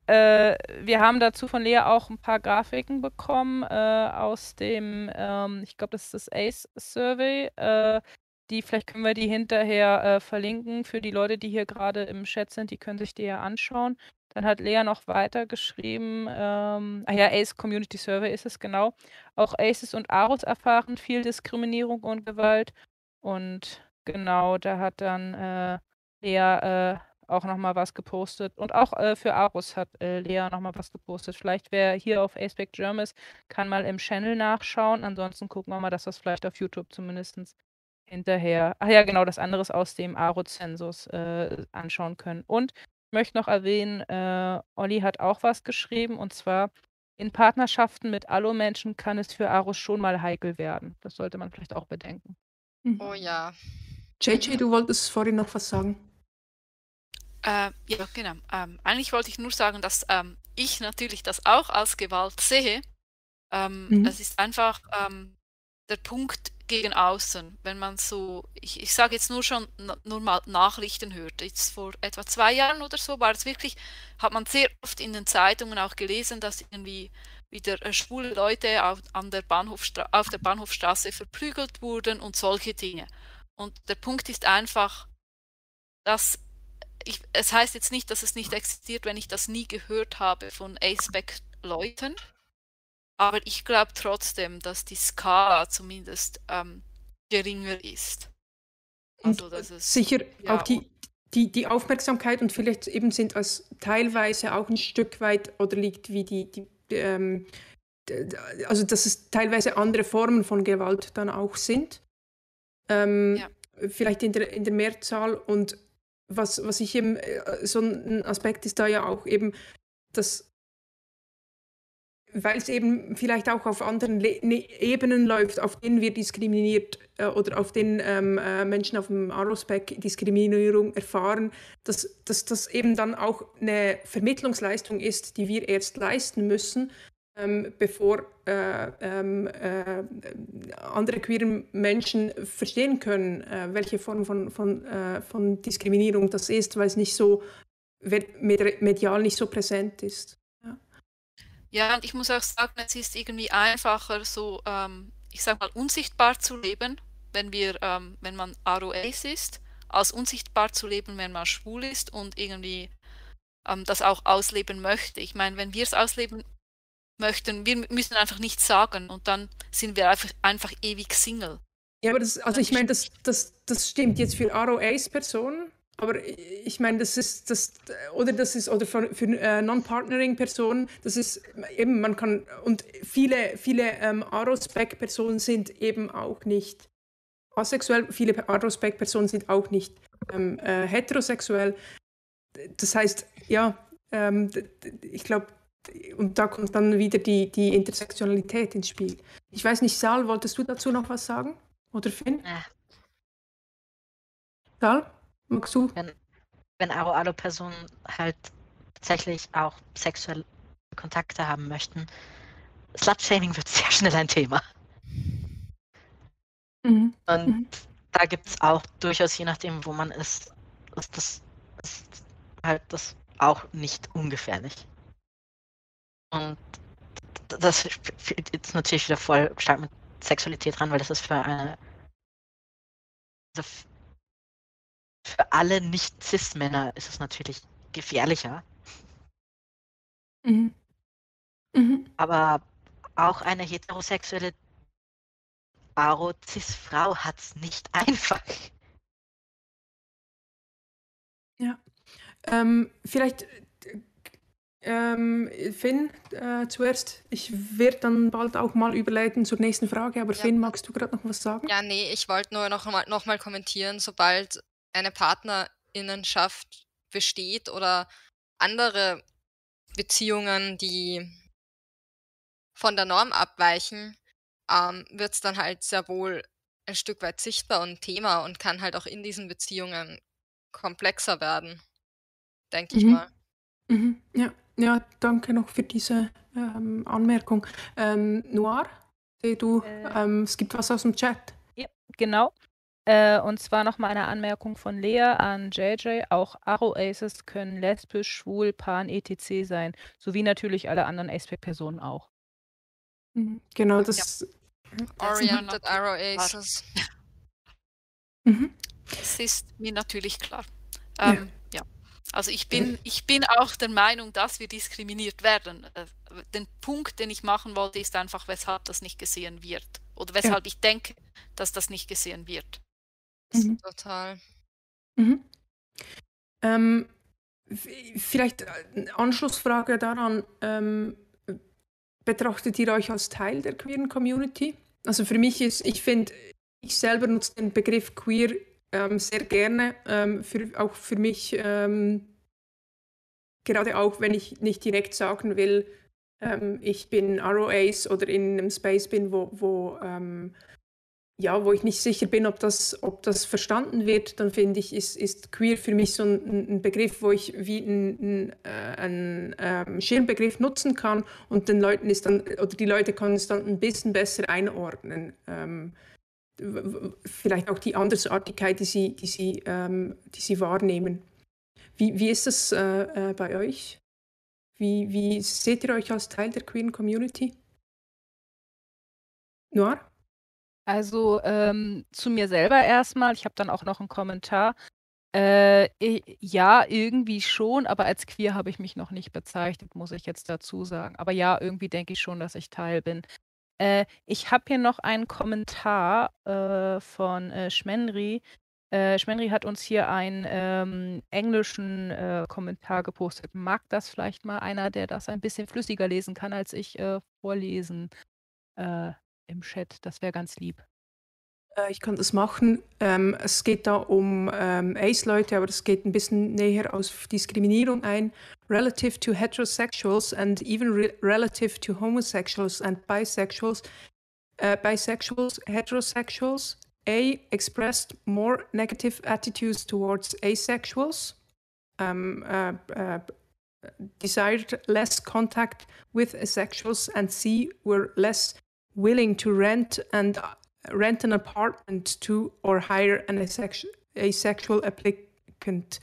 Äh, wir haben dazu von Lea auch ein paar Grafiken bekommen äh, aus dem, ähm, ich glaube, das ist das ACE Survey. Äh, die, vielleicht können wir die hinterher äh, verlinken für die Leute, die hier gerade im Chat sind, die können sich die ja anschauen. Dann hat Lea noch weiter geschrieben, ähm, ah ja, ACE Community Survey ist es genau. Auch ACEs und AROS erfahren viel Diskriminierung und Gewalt. Und genau, da hat dann äh, Lea äh, auch nochmal was gepostet. Und auch äh, für AROS hat äh, Lea nochmal was gepostet. Vielleicht wer hier auf Aceback Germ ist, kann mal im Channel nachschauen. Ansonsten gucken wir mal, dass es vielleicht auf YouTube zumindest hinterher, ach ja, genau, das andere aus dem ARO-Zensus äh, anschauen können. Und möchte noch erwähnen, äh, Olli hat auch was geschrieben und zwar in Partnerschaften mit Allo-Menschen kann es für Arus schon mal heikel werden. Das sollte man vielleicht auch bedenken. Mhm. Oh ja. JJ, du wolltest vorhin noch was sagen. Äh, ja, genau. Ähm, eigentlich wollte ich nur sagen, dass ähm, ich natürlich das auch als Gewalt sehe. Ähm, mhm. Es ist einfach ähm, der Punkt, gegen außen, wenn man so, ich, ich sage jetzt nur schon, nur mal Nachrichten hört. Jetzt vor etwa zwei Jahren oder so war es wirklich, hat man sehr oft in den Zeitungen auch gelesen, dass irgendwie wieder äh, schwule Leute auf, an der Bahnhofstra auf der Bahnhofstraße verprügelt wurden und solche Dinge. Und der Punkt ist einfach, dass ich, es heißt jetzt nicht, dass es nicht existiert, wenn ich das nie gehört habe von Aceback-Leuten. Aber ich glaube trotzdem, dass die Skala zumindest ähm, geringer ist. Also, dass es, sicher ja, auch die, die, die Aufmerksamkeit und vielleicht eben sind als teilweise auch ein Stück weit oder liegt wie die, die ähm, also dass es teilweise andere Formen von Gewalt dann auch sind. Ähm, ja. Vielleicht in der, in der Mehrzahl und was, was ich eben, äh, so ein Aspekt ist da ja auch eben, dass weil es eben vielleicht auch auf anderen Le ne Ebenen läuft, auf denen wir diskriminiert äh, oder auf denen ähm, äh, Menschen auf dem Arospec Diskriminierung erfahren, dass, dass das eben dann auch eine Vermittlungsleistung ist, die wir erst leisten müssen, ähm, bevor äh, ähm, äh, andere queere Menschen verstehen können, äh, welche Form von, von, äh, von Diskriminierung das ist, weil es nicht so medial nicht so präsent ist. Ja, und ich muss auch sagen, es ist irgendwie einfacher, so, ähm, ich sag mal, unsichtbar zu leben, wenn wir, ähm, wenn man ROAs ist, als unsichtbar zu leben, wenn man schwul ist und irgendwie ähm, das auch ausleben möchte. Ich meine, wenn wir es ausleben möchten, wir müssen einfach nichts sagen und dann sind wir einfach, einfach ewig Single. Ja, aber das, also ich meine, das, das, das stimmt jetzt für ROAs-Personen, aber ich meine, das ist das oder das ist oder für, für äh, Non-Partnering-Personen, das ist eben man kann und viele viele ähm, Arospec-Personen sind eben auch nicht asexuell, viele Arospec-Personen sind auch nicht ähm, äh, heterosexuell. Das heißt, ja, ähm, ich glaube, und da kommt dann wieder die, die Intersektionalität ins Spiel. Ich weiß nicht, Sal, wolltest du dazu noch was sagen? Oder Finn? Ja. Sal? Magst du? Wenn, wenn Aro-Alo-Personen halt tatsächlich auch sexuelle Kontakte haben möchten, Slut-Shaming wird sehr schnell ein Thema. Mhm. Und mhm. da gibt es auch durchaus, je nachdem, wo man ist, ist das ist halt das auch nicht ungefährlich. Und das fühlt jetzt natürlich wieder voll stark mit Sexualität dran, weil das ist für eine also für alle Nicht-Cis-Männer ist es natürlich gefährlicher. Mhm. Mhm. Aber auch eine heterosexuelle Aro-Cis-Frau hat es nicht einfach. Ja. Ähm, vielleicht, ähm, Finn, äh, zuerst. Ich werde dann bald auch mal überleiten zur nächsten Frage, aber ja. Finn, magst du gerade noch was sagen? Ja, nee, ich wollte nur noch mal, noch mal kommentieren, sobald eine Partnerinnenschaft besteht oder andere Beziehungen, die von der Norm abweichen, ähm, wird es dann halt sehr wohl ein Stück weit sichtbar und Thema und kann halt auch in diesen Beziehungen komplexer werden, denke ich mhm. mal. Mhm. Ja. ja, danke noch für diese ähm, Anmerkung. Ähm, Noir, du, äh, ähm, es gibt was aus dem Chat. Ja, genau. Äh, und zwar noch mal eine Anmerkung von Lea an JJ. Auch Aro-Aces können lesbisch, schwul, pan, etc. sein, sowie natürlich alle anderen Aspect-Personen auch. Mhm, genau, das. Ja. Oriented Aro-Aces. Mhm. Das ist mir natürlich klar. Ähm, ja. ja. Also ich bin, ich bin auch der Meinung, dass wir diskriminiert werden. Äh, den Punkt, den ich machen wollte, ist einfach, weshalb das nicht gesehen wird. Oder weshalb ja. ich denke, dass das nicht gesehen wird. Mhm. Total. Mhm. Ähm, vielleicht eine Anschlussfrage daran. Ähm, betrachtet ihr euch als Teil der queeren Community? Also für mich ist, ich finde, ich selber nutze den Begriff queer ähm, sehr gerne, ähm, für, auch für mich, ähm, gerade auch wenn ich nicht direkt sagen will, ähm, ich bin ROAs oder in einem Space bin, wo, wo ja, wo ich nicht sicher bin, ob das, ob das verstanden wird, dann finde ich, ist, ist queer für mich so ein, ein Begriff, wo ich wie einen ein, ähm, Schirmbegriff nutzen kann und den Leuten ist dann, oder die Leute können es dann ein bisschen besser einordnen. Ähm, vielleicht auch die Andersartigkeit, die sie, die sie, ähm, die sie wahrnehmen. Wie, wie ist das äh, äh, bei euch? Wie, wie seht ihr euch als Teil der queeren Community? Noir? Also, ähm, zu mir selber erstmal. Ich habe dann auch noch einen Kommentar. Äh, ja, irgendwie schon, aber als queer habe ich mich noch nicht bezeichnet, muss ich jetzt dazu sagen. Aber ja, irgendwie denke ich schon, dass ich Teil bin. Äh, ich habe hier noch einen Kommentar, äh, von, äh, Schmenri. Äh, Schmenri hat uns hier einen ähm, englischen äh, Kommentar gepostet. Mag das vielleicht mal einer, der das ein bisschen flüssiger lesen kann, als ich äh, vorlesen im Chat? Das wäre ganz lieb. Äh, ich kann das machen. Ähm, es geht da um ähm, Ace-Leute, aber es geht ein bisschen näher auf Diskriminierung ein. Relative to heterosexuals and even re relative to homosexuals and bisexuals, uh, bisexuals, heterosexuals, A expressed more negative attitudes towards asexuals, um, uh, uh, desired less contact with asexuals, and C were less willing to rent and uh, rent an apartment to or hire an asexual, asexual applicant.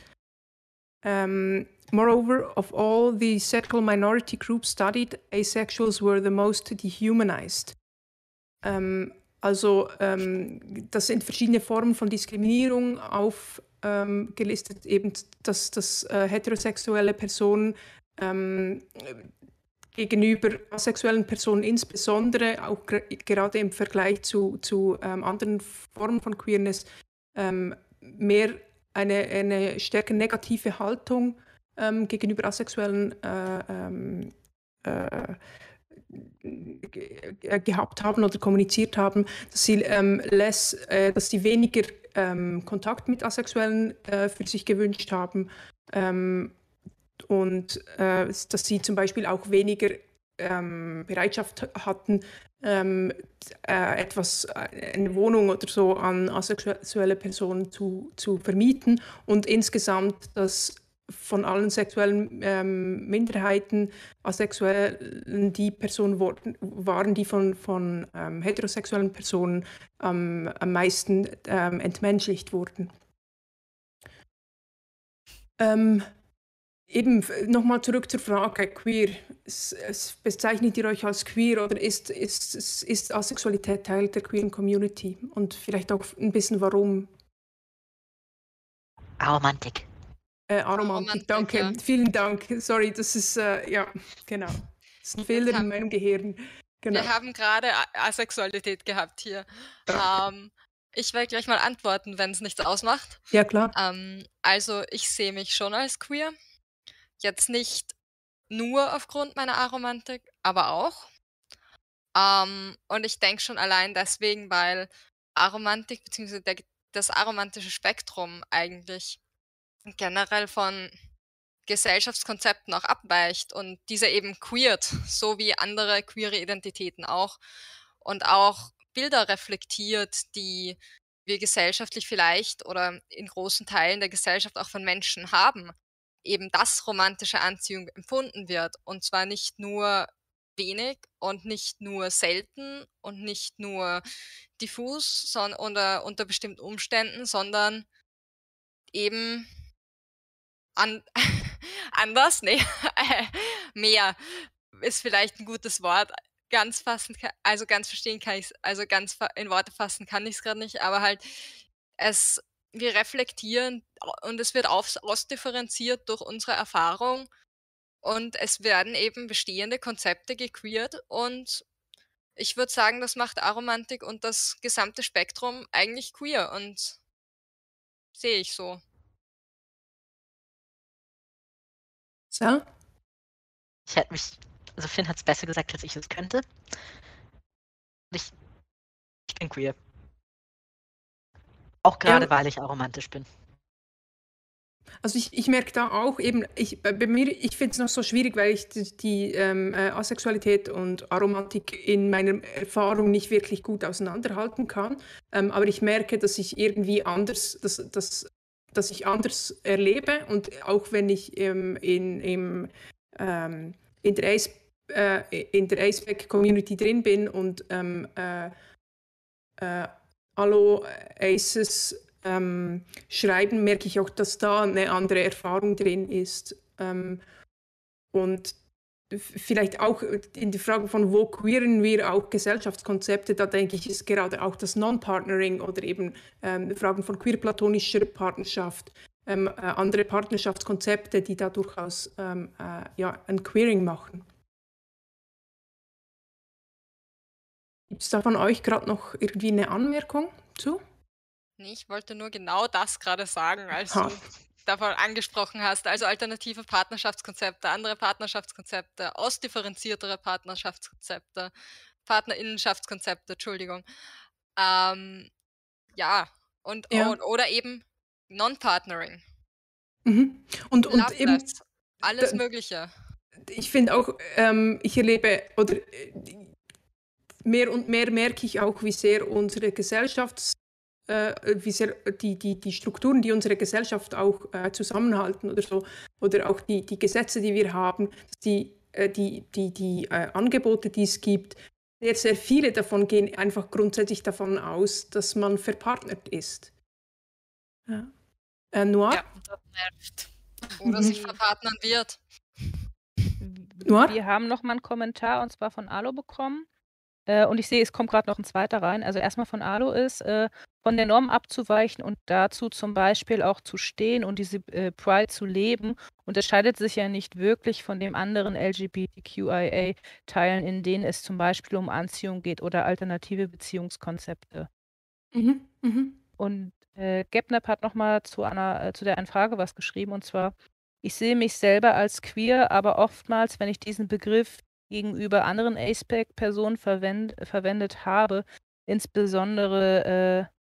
Um, moreover, of all the sexual minority groups studied, asexuals were the most dehumanized. Um, Also ähm, das sind verschiedene Formen von Diskriminierung aufgelistet, ähm, eben dass, dass äh, heterosexuelle Personen ähm, gegenüber asexuellen Personen insbesondere, auch gerade im Vergleich zu, zu ähm, anderen Formen von Queerness, ähm, mehr eine, eine stärker negative Haltung ähm, gegenüber asexuellen äh, äh, äh, gehabt haben oder kommuniziert haben, dass sie, ähm, less, äh, dass sie weniger ähm, Kontakt mit Asexuellen äh, für sich gewünscht haben ähm, und äh, dass sie zum Beispiel auch weniger ähm, Bereitschaft hatten, ähm, äh, etwas, eine Wohnung oder so an asexuelle Personen zu, zu vermieten und insgesamt, dass von allen sexuellen ähm, Minderheiten, Asexuellen, die Personen waren, die von, von ähm, heterosexuellen Personen ähm, am meisten ähm, entmenschlicht wurden. Eben nochmal zurück zur Frage queer. Es, es bezeichnet ihr euch als queer oder ist, ist, ist, ist Asexualität Teil der queeren Community? Und vielleicht auch ein bisschen warum? Romantik. Äh, Aromantik, danke. Ja. Vielen Dank. Sorry, das ist, äh, ja, genau. Das ist ein Fehler in meinem Gehirn. Genau. Wir haben gerade Asexualität gehabt hier. Ähm, ich werde gleich mal antworten, wenn es nichts ausmacht. Ja, klar. Ähm, also, ich sehe mich schon als queer. Jetzt nicht nur aufgrund meiner Aromantik, aber auch. Ähm, und ich denke schon allein deswegen, weil Aromantik bzw. das aromantische Spektrum eigentlich generell von Gesellschaftskonzepten auch abweicht und diese eben queert, so wie andere queere Identitäten auch und auch Bilder reflektiert, die wir gesellschaftlich vielleicht oder in großen Teilen der Gesellschaft auch von Menschen haben, eben dass romantische Anziehung empfunden wird und zwar nicht nur wenig und nicht nur selten und nicht nur diffus sondern unter, unter bestimmten Umständen, sondern eben an, anders, nee, mehr ist vielleicht ein gutes Wort. Ganz fassen, also ganz verstehen kann ich es, also ganz in Worte fassen kann ich es gerade nicht, aber halt es, wir reflektieren und es wird aus, ausdifferenziert durch unsere Erfahrung und es werden eben bestehende Konzepte gequeert und ich würde sagen, das macht Aromantik und das gesamte Spektrum eigentlich queer und sehe ich so. So? Ich hätte mich, also Finn hat es besser gesagt, als ich es könnte. Ich, ich bin queer. Auch gerade, ja. weil ich aromantisch bin. Also ich, ich merke da auch eben, ich, bei mir, ich finde es noch so schwierig, weil ich die, die ähm, äh, Asexualität und Aromantik in meiner Erfahrung nicht wirklich gut auseinanderhalten kann. Ähm, aber ich merke, dass ich irgendwie anders, dass, dass das ich anders erlebe und auch wenn ich ähm, in, im, ähm, in der Ace, äh, in der Aceback Community drin bin und ähm, äh, äh, Hallo Aces ähm, schreiben, merke ich auch, dass da eine andere Erfahrung drin ist. Ähm, und vielleicht auch in der Frage von, wo queeren wir auch Gesellschaftskonzepte, da denke ich, ist gerade auch das Non-Partnering oder eben ähm, Fragen von queer-platonischer Partnerschaft, ähm, äh, andere Partnerschaftskonzepte, die da durchaus ähm, äh, ja, ein Queering machen. Gibt es da von euch gerade noch irgendwie eine Anmerkung zu? Nee, ich wollte nur genau das gerade sagen, als Ha. du davon angesprochen hast. Also alternative Partnerschaftskonzepte, andere Partnerschaftskonzepte, ausdifferenziertere Partnerschaftskonzepte, Partnerinnenschaftskonzepte, Entschuldigung. Ähm, ja, und Ja. o- oder eben Non-Partnering, Mhm. Und, und eben, alles Mögliche. ich finde auch, ähm, ich erlebe, oder äh, mehr und mehr merke ich auch, wie sehr unsere Gesellschafts, äh, wie sehr die, die, die Strukturen, die unsere Gesellschaft auch äh, zusammenhalten oder so, oder auch die, die Gesetze, die wir haben, die, äh, die, die, die äh, Angebote, die es gibt, sehr, sehr viele davon gehen einfach grundsätzlich davon aus, dass man verpartnert ist. Ja. Äh, Noir? Ja, das nervt. Oder Mhm. sich verpartnern wird. Noir? Wir haben noch mal einen Kommentar und zwar von Alo bekommen. Äh, und ich sehe, es kommt gerade noch ein zweiter rein. Also erstmal von Alo ist, äh, von der Norm abzuweichen und dazu zum Beispiel auch zu stehen und diese äh, Pride zu leben, unterscheidet sich ja nicht wirklich von den anderen LGBTQIA-Teilen, in denen es zum Beispiel um Anziehung geht oder alternative Beziehungskonzepte. Mhm. Mhm. Und äh, Gepnap hat nochmal zu, einer, äh, zu der einen Frage was geschrieben, und zwar, ich sehe mich selber als queer, aber oftmals, wenn ich diesen Begriff gegenüber anderen ASPEC-Personen verwend, verwendet habe, insbesondere äh,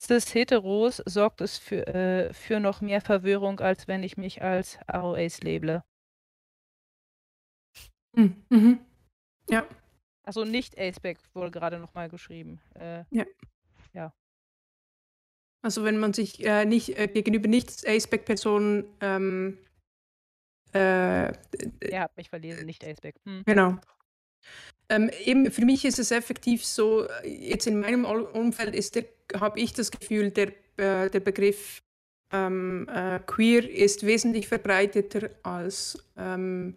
cis-heteros, sorgt es für, äh, für noch mehr Verwirrung, als wenn ich mich als ROAs labele. Mhm. Mhm. Ja. Also nicht ASPEC wurde gerade nochmal geschrieben. Äh, Also wenn man sich äh, nicht äh, gegenüber nicht ASPEC-Personen ähm, äh, er hat mich verlesen, nicht ASPEC. Hm. genau. Ähm, eben für mich ist es effektiv so, äh, jetzt in meinem Umfeld ist der, habe ich das Gefühl, der, äh, der Begriff ähm, äh, queer ist wesentlich verbreiteter als, ähm,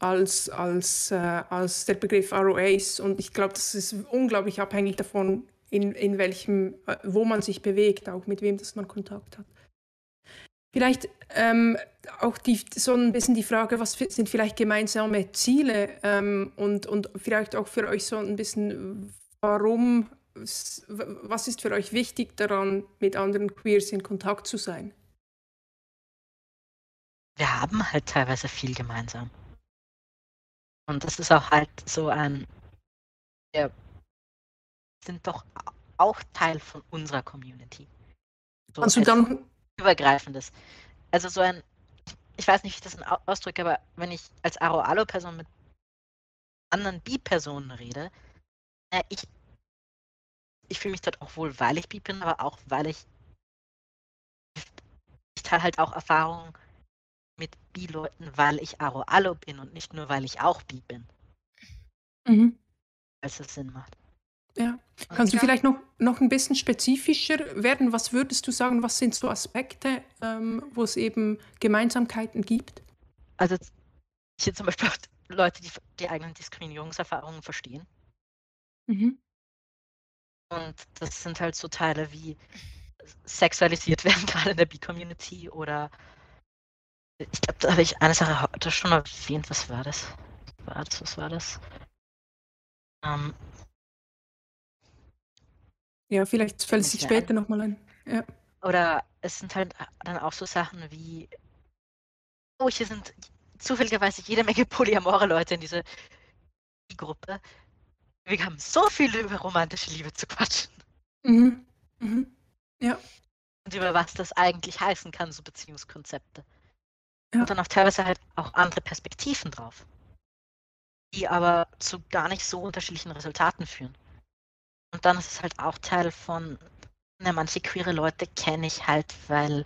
als, als, äh, als der Begriff ROAs. Und ich glaube, das ist unglaublich abhängig davon, in, in welchem, äh, wo man sich bewegt, auch mit wem das man Kontakt hat. Vielleicht ähm, auch die, so ein bisschen die Frage, was sind vielleicht gemeinsame Ziele ähm, und, und vielleicht auch für euch so ein bisschen, warum, was ist für euch wichtig daran, mit anderen Queers in Kontakt zu sein? wir haben halt teilweise viel gemeinsam. Und das ist auch halt so ein, wir sind doch auch Teil von unserer Community. So Kannst du dann, übergreifendes. Also so ein, ich weiß nicht, wie ich das au- ausdrücke, aber wenn ich als Aro-Alo-Person mit anderen Bi-Personen rede, äh, ich, ich fühle mich dort auch wohl, weil ich Bi bin, aber auch, weil ich, ich teile halt auch Erfahrungen mit Bi-Leuten, weil ich Aro-Alo bin und nicht nur, weil ich auch Bi bin, mhm. als es Sinn macht. Ja. Kannst du vielleicht noch, noch ein bisschen spezifischer werden? Was würdest du sagen, was sind so Aspekte, ähm, wo es eben Gemeinsamkeiten gibt? Also hier zum Beispiel auch Leute, die die eigenen Diskriminierungserfahrungen verstehen. Mhm. Und das sind halt so Teile wie sexualisiert werden, gerade in der B-Community oder ich glaube, da habe ich eine Sache heute schon erwähnt. Was war das? Was war das? Was war das? Ähm, Ja, vielleicht fällt es sich später nochmal ein. Ja. oder es sind halt dann auch so Sachen wie, oh, hier sind zufälligerweise jede Menge polyamore Leute in dieser Gruppe. Wir haben so viel über romantische Liebe zu quatschen. Mhm. Mhm. und über was das eigentlich heißen kann, so Beziehungskonzepte. Ja. Und dann auch teilweise halt auch andere Perspektiven drauf, die aber zu gar nicht so unterschiedlichen Resultaten führen. Und dann ist es halt auch Teil von, na, manche queere Leute kenne ich halt, weil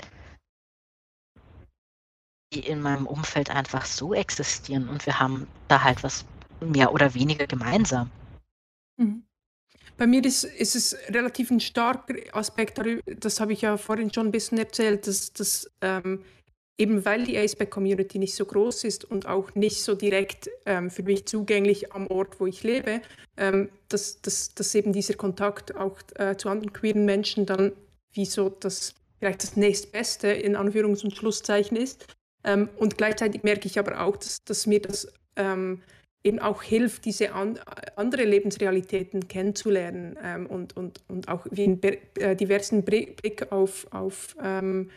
die in meinem Umfeld einfach so existieren und wir haben da halt was mehr oder weniger gemeinsam. Mhm. Bei mir ist, ist es relativ ein starker Aspekt, das habe ich ja vorhin schon ein bisschen erzählt, dass, dass ähm, eben weil die Aceback-Community nicht so groß ist und auch nicht so direkt ähm, für mich zugänglich am Ort, wo ich lebe, ähm, dass, dass, dass eben dieser Kontakt auch äh, zu anderen queeren Menschen dann wie so das vielleicht das nächstbeste in Anführungs- und Schlusszeichen ist. Ähm, und gleichzeitig merke ich aber auch, dass, dass mir das ähm, eben auch hilft, diese an, andere Lebensrealitäten kennenzulernen ähm, und, und, und auch wie einen äh, diversen Blick auf, auf, ähm,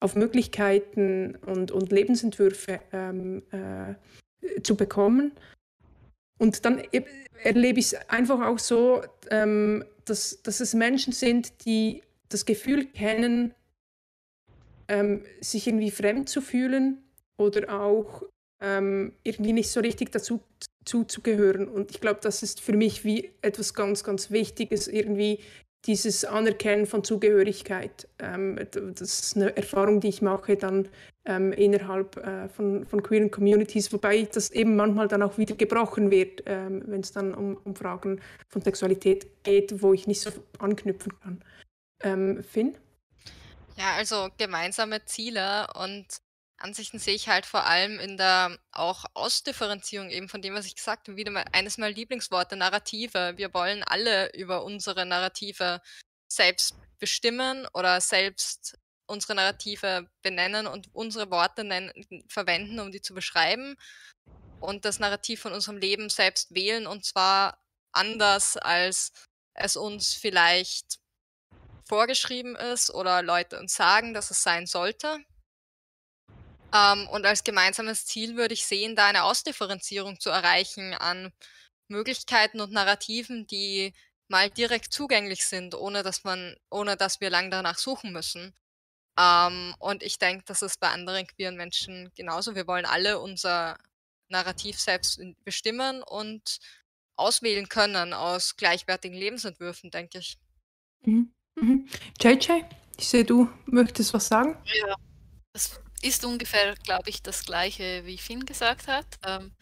auf Möglichkeiten und, und Lebensentwürfe ähm, äh, zu bekommen. Und dann erlebe ich es einfach auch so, ähm, dass, dass es Menschen sind, die das Gefühl kennen, ähm, sich irgendwie fremd zu fühlen oder auch ähm, irgendwie nicht so richtig dazu zuzugehören. Und ich glaube, das ist für mich wie etwas ganz, ganz Wichtiges, irgendwie dieses Anerkennen von Zugehörigkeit. Ähm, das ist eine Erfahrung, die ich mache dann ähm, innerhalb äh, von, von queeren Communities, wobei das eben manchmal dann auch wieder gebrochen wird, ähm, wenn es dann um, um Fragen von Sexualität geht, wo ich nicht so anknüpfen kann. Ähm, Finn? Ja, also gemeinsame Ziele und Ansichten sehe ich halt vor allem in der auch Ausdifferenzierung eben von dem, was ich gesagt habe, wieder mal eines meiner Lieblingsworte, Narrative. Wir wollen alle über unsere Narrative selbst bestimmen oder selbst unsere Narrative benennen und unsere Worte nennen, verwenden, um die zu beschreiben und das Narrativ von unserem Leben selbst wählen und zwar anders, als es uns vielleicht vorgeschrieben ist oder Leute uns sagen, dass es sein sollte. Ähm, und als gemeinsames Ziel würde ich sehen, da eine Ausdifferenzierung zu erreichen an Möglichkeiten und Narrativen, die mal direkt zugänglich sind, ohne dass man, ohne dass wir lang danach suchen müssen. Ähm, und ich denke, das ist bei anderen queeren Menschen genauso. Wir wollen alle unser Narrativ selbst bestimmen und auswählen können aus gleichwertigen Lebensentwürfen, denke ich. Mhm. Mhm. JJ, ich sehe, du möchtest was sagen. Ja, das ist ungefähr, glaube ich, das Gleiche, wie Finn gesagt hat. Ähm,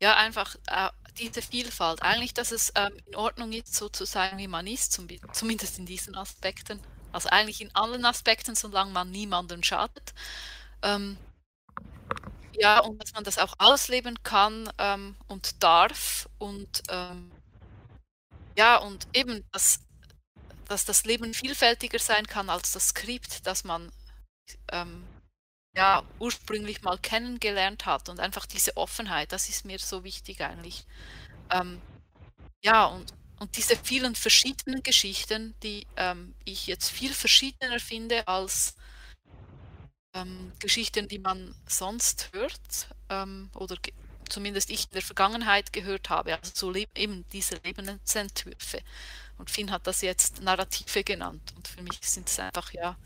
ja, einfach äh, diese Vielfalt. Eigentlich, dass es ähm, in Ordnung ist, so zu sein, wie man ist, zum, zumindest in diesen Aspekten. Also eigentlich in allen Aspekten, solange man niemandem schadet. Ähm, ja, und dass man das auch ausleben kann ähm, und darf. Und ähm, ja, und eben, dass, dass das Leben vielfältiger sein kann als das Skript, das man ähm, ja, ursprünglich mal kennengelernt hat und einfach diese Offenheit, das ist mir so wichtig eigentlich. Ähm, ja, und, und diese vielen verschiedenen Geschichten, die ähm, ich jetzt viel verschiedener finde als ähm, Geschichten, die man sonst hört ähm, oder zumindest ich in der Vergangenheit gehört habe, also so eben diese Lebensentwürfe. Und Finn hat das jetzt Narrative genannt und für mich sind es einfach ja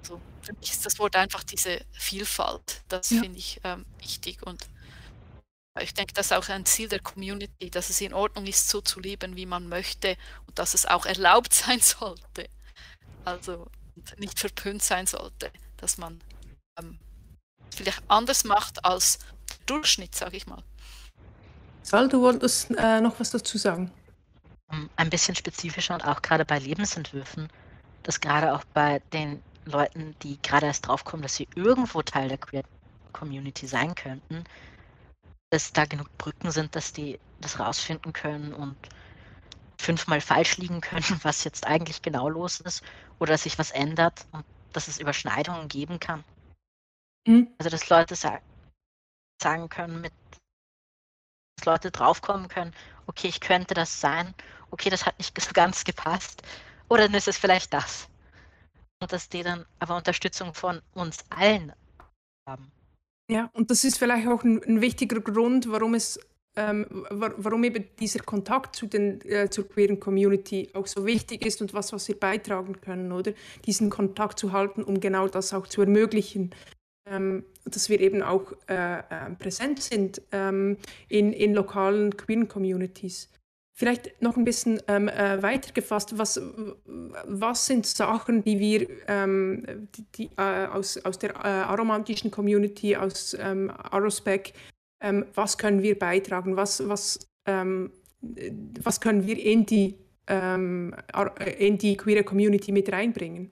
ähm, so, für mich ist das Wort einfach diese Vielfalt. Das ja. finde ich ähm, wichtig und ich denke, das ist auch ein Ziel der Community, dass es in Ordnung ist, so zu leben, wie man möchte und dass es auch erlaubt sein sollte. Also nicht verpönt sein sollte, dass man ähm, vielleicht anders macht als der Durchschnitt, sage ich mal. Sal, du wolltest äh, noch was dazu sagen? Ein bisschen spezifischer und auch gerade bei Lebensentwürfen, dass gerade auch bei den Leuten, die gerade erst draufkommen, dass sie irgendwo Teil der Queer Community sein könnten, dass da genug Brücken sind, dass die das rausfinden können und fünfmal falsch liegen können, was jetzt eigentlich genau los ist oder dass sich was ändert und dass es Überschneidungen geben kann. Mhm. Also dass Leute sa sagen können, mit dass Leute draufkommen können, okay, ich könnte das sein, okay, das hat nicht so ganz gepasst, oder dann ist es vielleicht das und dass die dann aber Unterstützung von uns allen haben. Ja, und das ist vielleicht auch ein, ein wichtiger Grund, warum es ähm, warum eben dieser Kontakt zu den, äh, zur queeren Community auch so wichtig ist und was, was wir beitragen können, oder? Diesen Kontakt zu halten, um genau das auch zu ermöglichen. Ähm, dass wir eben auch äh, äh, präsent sind ähm, in, in lokalen queeren Communities. Vielleicht noch ein bisschen ähm, äh, weitergefasst, was, was sind Sachen, die wir ähm, die, die, äh, aus, aus der äh, aromantischen Community, aus ähm, Arospec, ähm, was können wir beitragen, was, was, ähm, was können wir in die, ähm, in die queere Community mit reinbringen?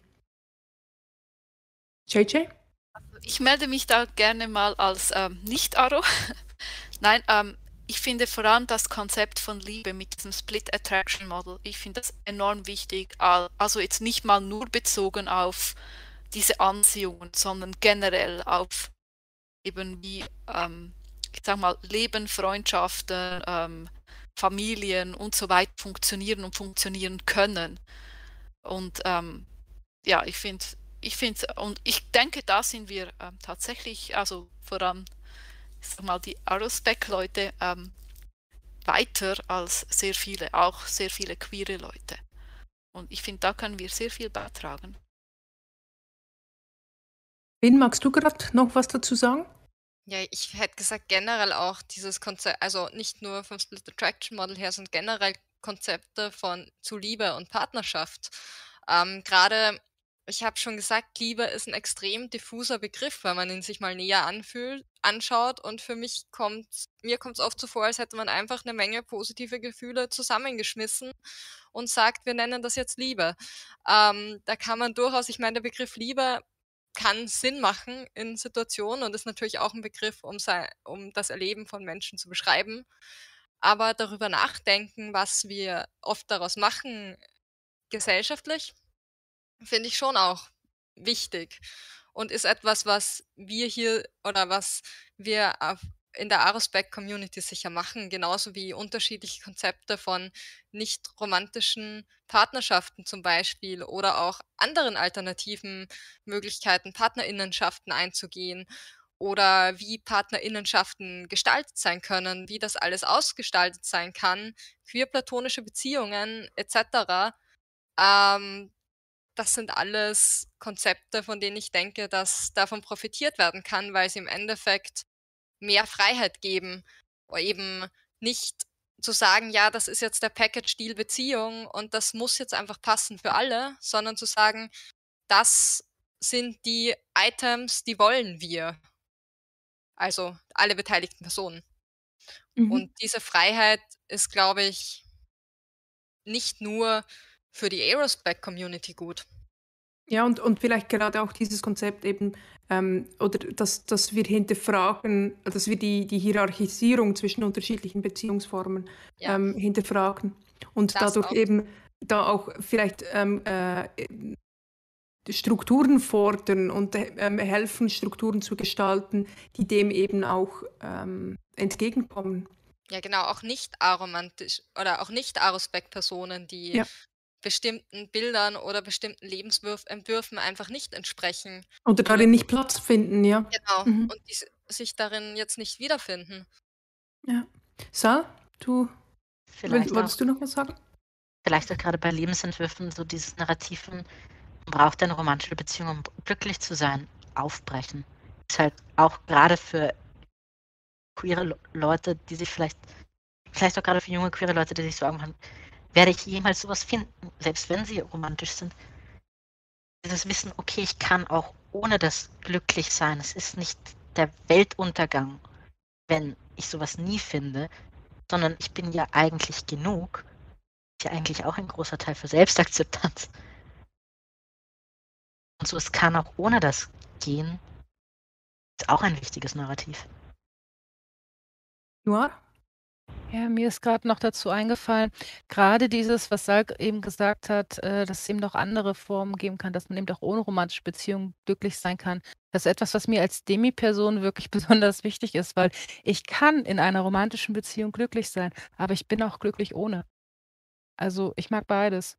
JJ? Also ich melde mich da gerne mal als Nicht-Aro. Nein, ich finde vor allem das Konzept von Liebe mit diesem Split Attraction Model, ich finde das enorm wichtig. Also jetzt nicht mal nur bezogen auf diese Anziehungen, sondern generell auf eben wie, ähm, ich sag mal, Leben, Freundschaften, ähm, Familien und so weiter funktionieren und funktionieren können. Und ähm, ja, ich finde, ich finde, und ich denke, da sind wir ähm, tatsächlich, also vor allem, sag mal, die Aerospec-Leute ähm, weiter als sehr viele, auch sehr viele queere Leute. Und ich finde, da können wir sehr viel beitragen. Wen magst du gerade noch was dazu sagen? Ja, ich hätte gesagt, generell auch dieses Konzept, also nicht nur vom Split Attraction Model her, sondern generell Konzepte von zu Liebe und Partnerschaft. Ähm, Gerade, ich habe schon gesagt, Liebe ist ein extrem diffuser Begriff, wenn man ihn sich mal näher anfühlt, anschaut. Und für mich kommt, mir kommt es oft so vor, als hätte man einfach eine Menge positive Gefühle zusammengeschmissen und sagt, wir nennen das jetzt Liebe. Ähm, da kann man durchaus, ich meine, der Begriff Liebe kann Sinn machen in Situationen und ist natürlich auch ein Begriff, um, sein, um das Erleben von Menschen zu beschreiben. Aber darüber nachdenken, was wir oft daraus machen, gesellschaftlich, finde ich schon auch wichtig und ist etwas, was wir hier oder was wir in der Arospec-Community sicher machen, genauso wie unterschiedliche Konzepte von nicht romantischen Partnerschaften zum Beispiel oder auch anderen alternativen Möglichkeiten, Partnerinnenschaften einzugehen oder wie Partnerinnenschaften gestaltet sein können, wie das alles ausgestaltet sein kann, queer-platonische Beziehungen etc. Ähm, das sind alles Konzepte, von denen ich denke, dass davon profitiert werden kann, weil sie im Endeffekt mehr Freiheit geben, eben nicht zu sagen, ja, das ist jetzt der Package-Deal Beziehung und das muss jetzt einfach passen für alle, sondern zu sagen, das sind die Items, die wollen wir. Also alle beteiligten Personen. Mhm. Und diese Freiheit ist, glaube ich, nicht nur für die Aerospec-Community gut. Ja, und, und vielleicht gerade auch dieses Konzept eben, ähm, oder dass, dass wir hinterfragen, dass wir die, die Hierarchisierung zwischen unterschiedlichen Beziehungsformen ja. ähm, hinterfragen und das dadurch auch. eben da auch vielleicht ähm, äh, Strukturen fordern und ähm, helfen, Strukturen zu gestalten, die dem eben auch ähm, entgegenkommen. Ja, genau, auch nicht aromantisch oder auch nicht Arospec-Personen, die ja bestimmten Bildern oder bestimmten Lebensentwürfen einfach nicht entsprechen. Oder darin nicht Platz finden, ja. Genau, mhm. und die sich darin jetzt nicht wiederfinden. Ja. Sal, du, vielleicht wolltest auch, du noch was sagen? Vielleicht auch gerade bei Lebensentwürfen so dieses Narrativen, man braucht eine romantische Beziehung, um glücklich zu sein, aufbrechen. Ist halt auch gerade für queere Leute, die sich vielleicht, vielleicht auch gerade für junge queere Leute, die sich Sorgen haben, werde ich jemals sowas finden, selbst wenn sie romantisch sind. Dieses Wissen, okay, ich kann auch ohne das glücklich sein. Es ist nicht der Weltuntergang, wenn ich sowas nie finde, sondern ich bin ja eigentlich genug. Ist ja eigentlich auch ein großer Teil für Selbstakzeptanz. Und so, es kann auch ohne das gehen, ist auch ein wichtiges Narrativ. Noir? Ja, mir ist gerade noch dazu eingefallen, gerade dieses, was Salk eben gesagt hat, äh, dass es eben noch andere Formen geben kann, dass man eben auch ohne romantische Beziehungen glücklich sein kann. Das ist etwas, was mir als Demi-Person wirklich besonders wichtig ist, weil ich kann in einer romantischen Beziehung glücklich sein, aber ich bin auch glücklich ohne. Also ich mag beides.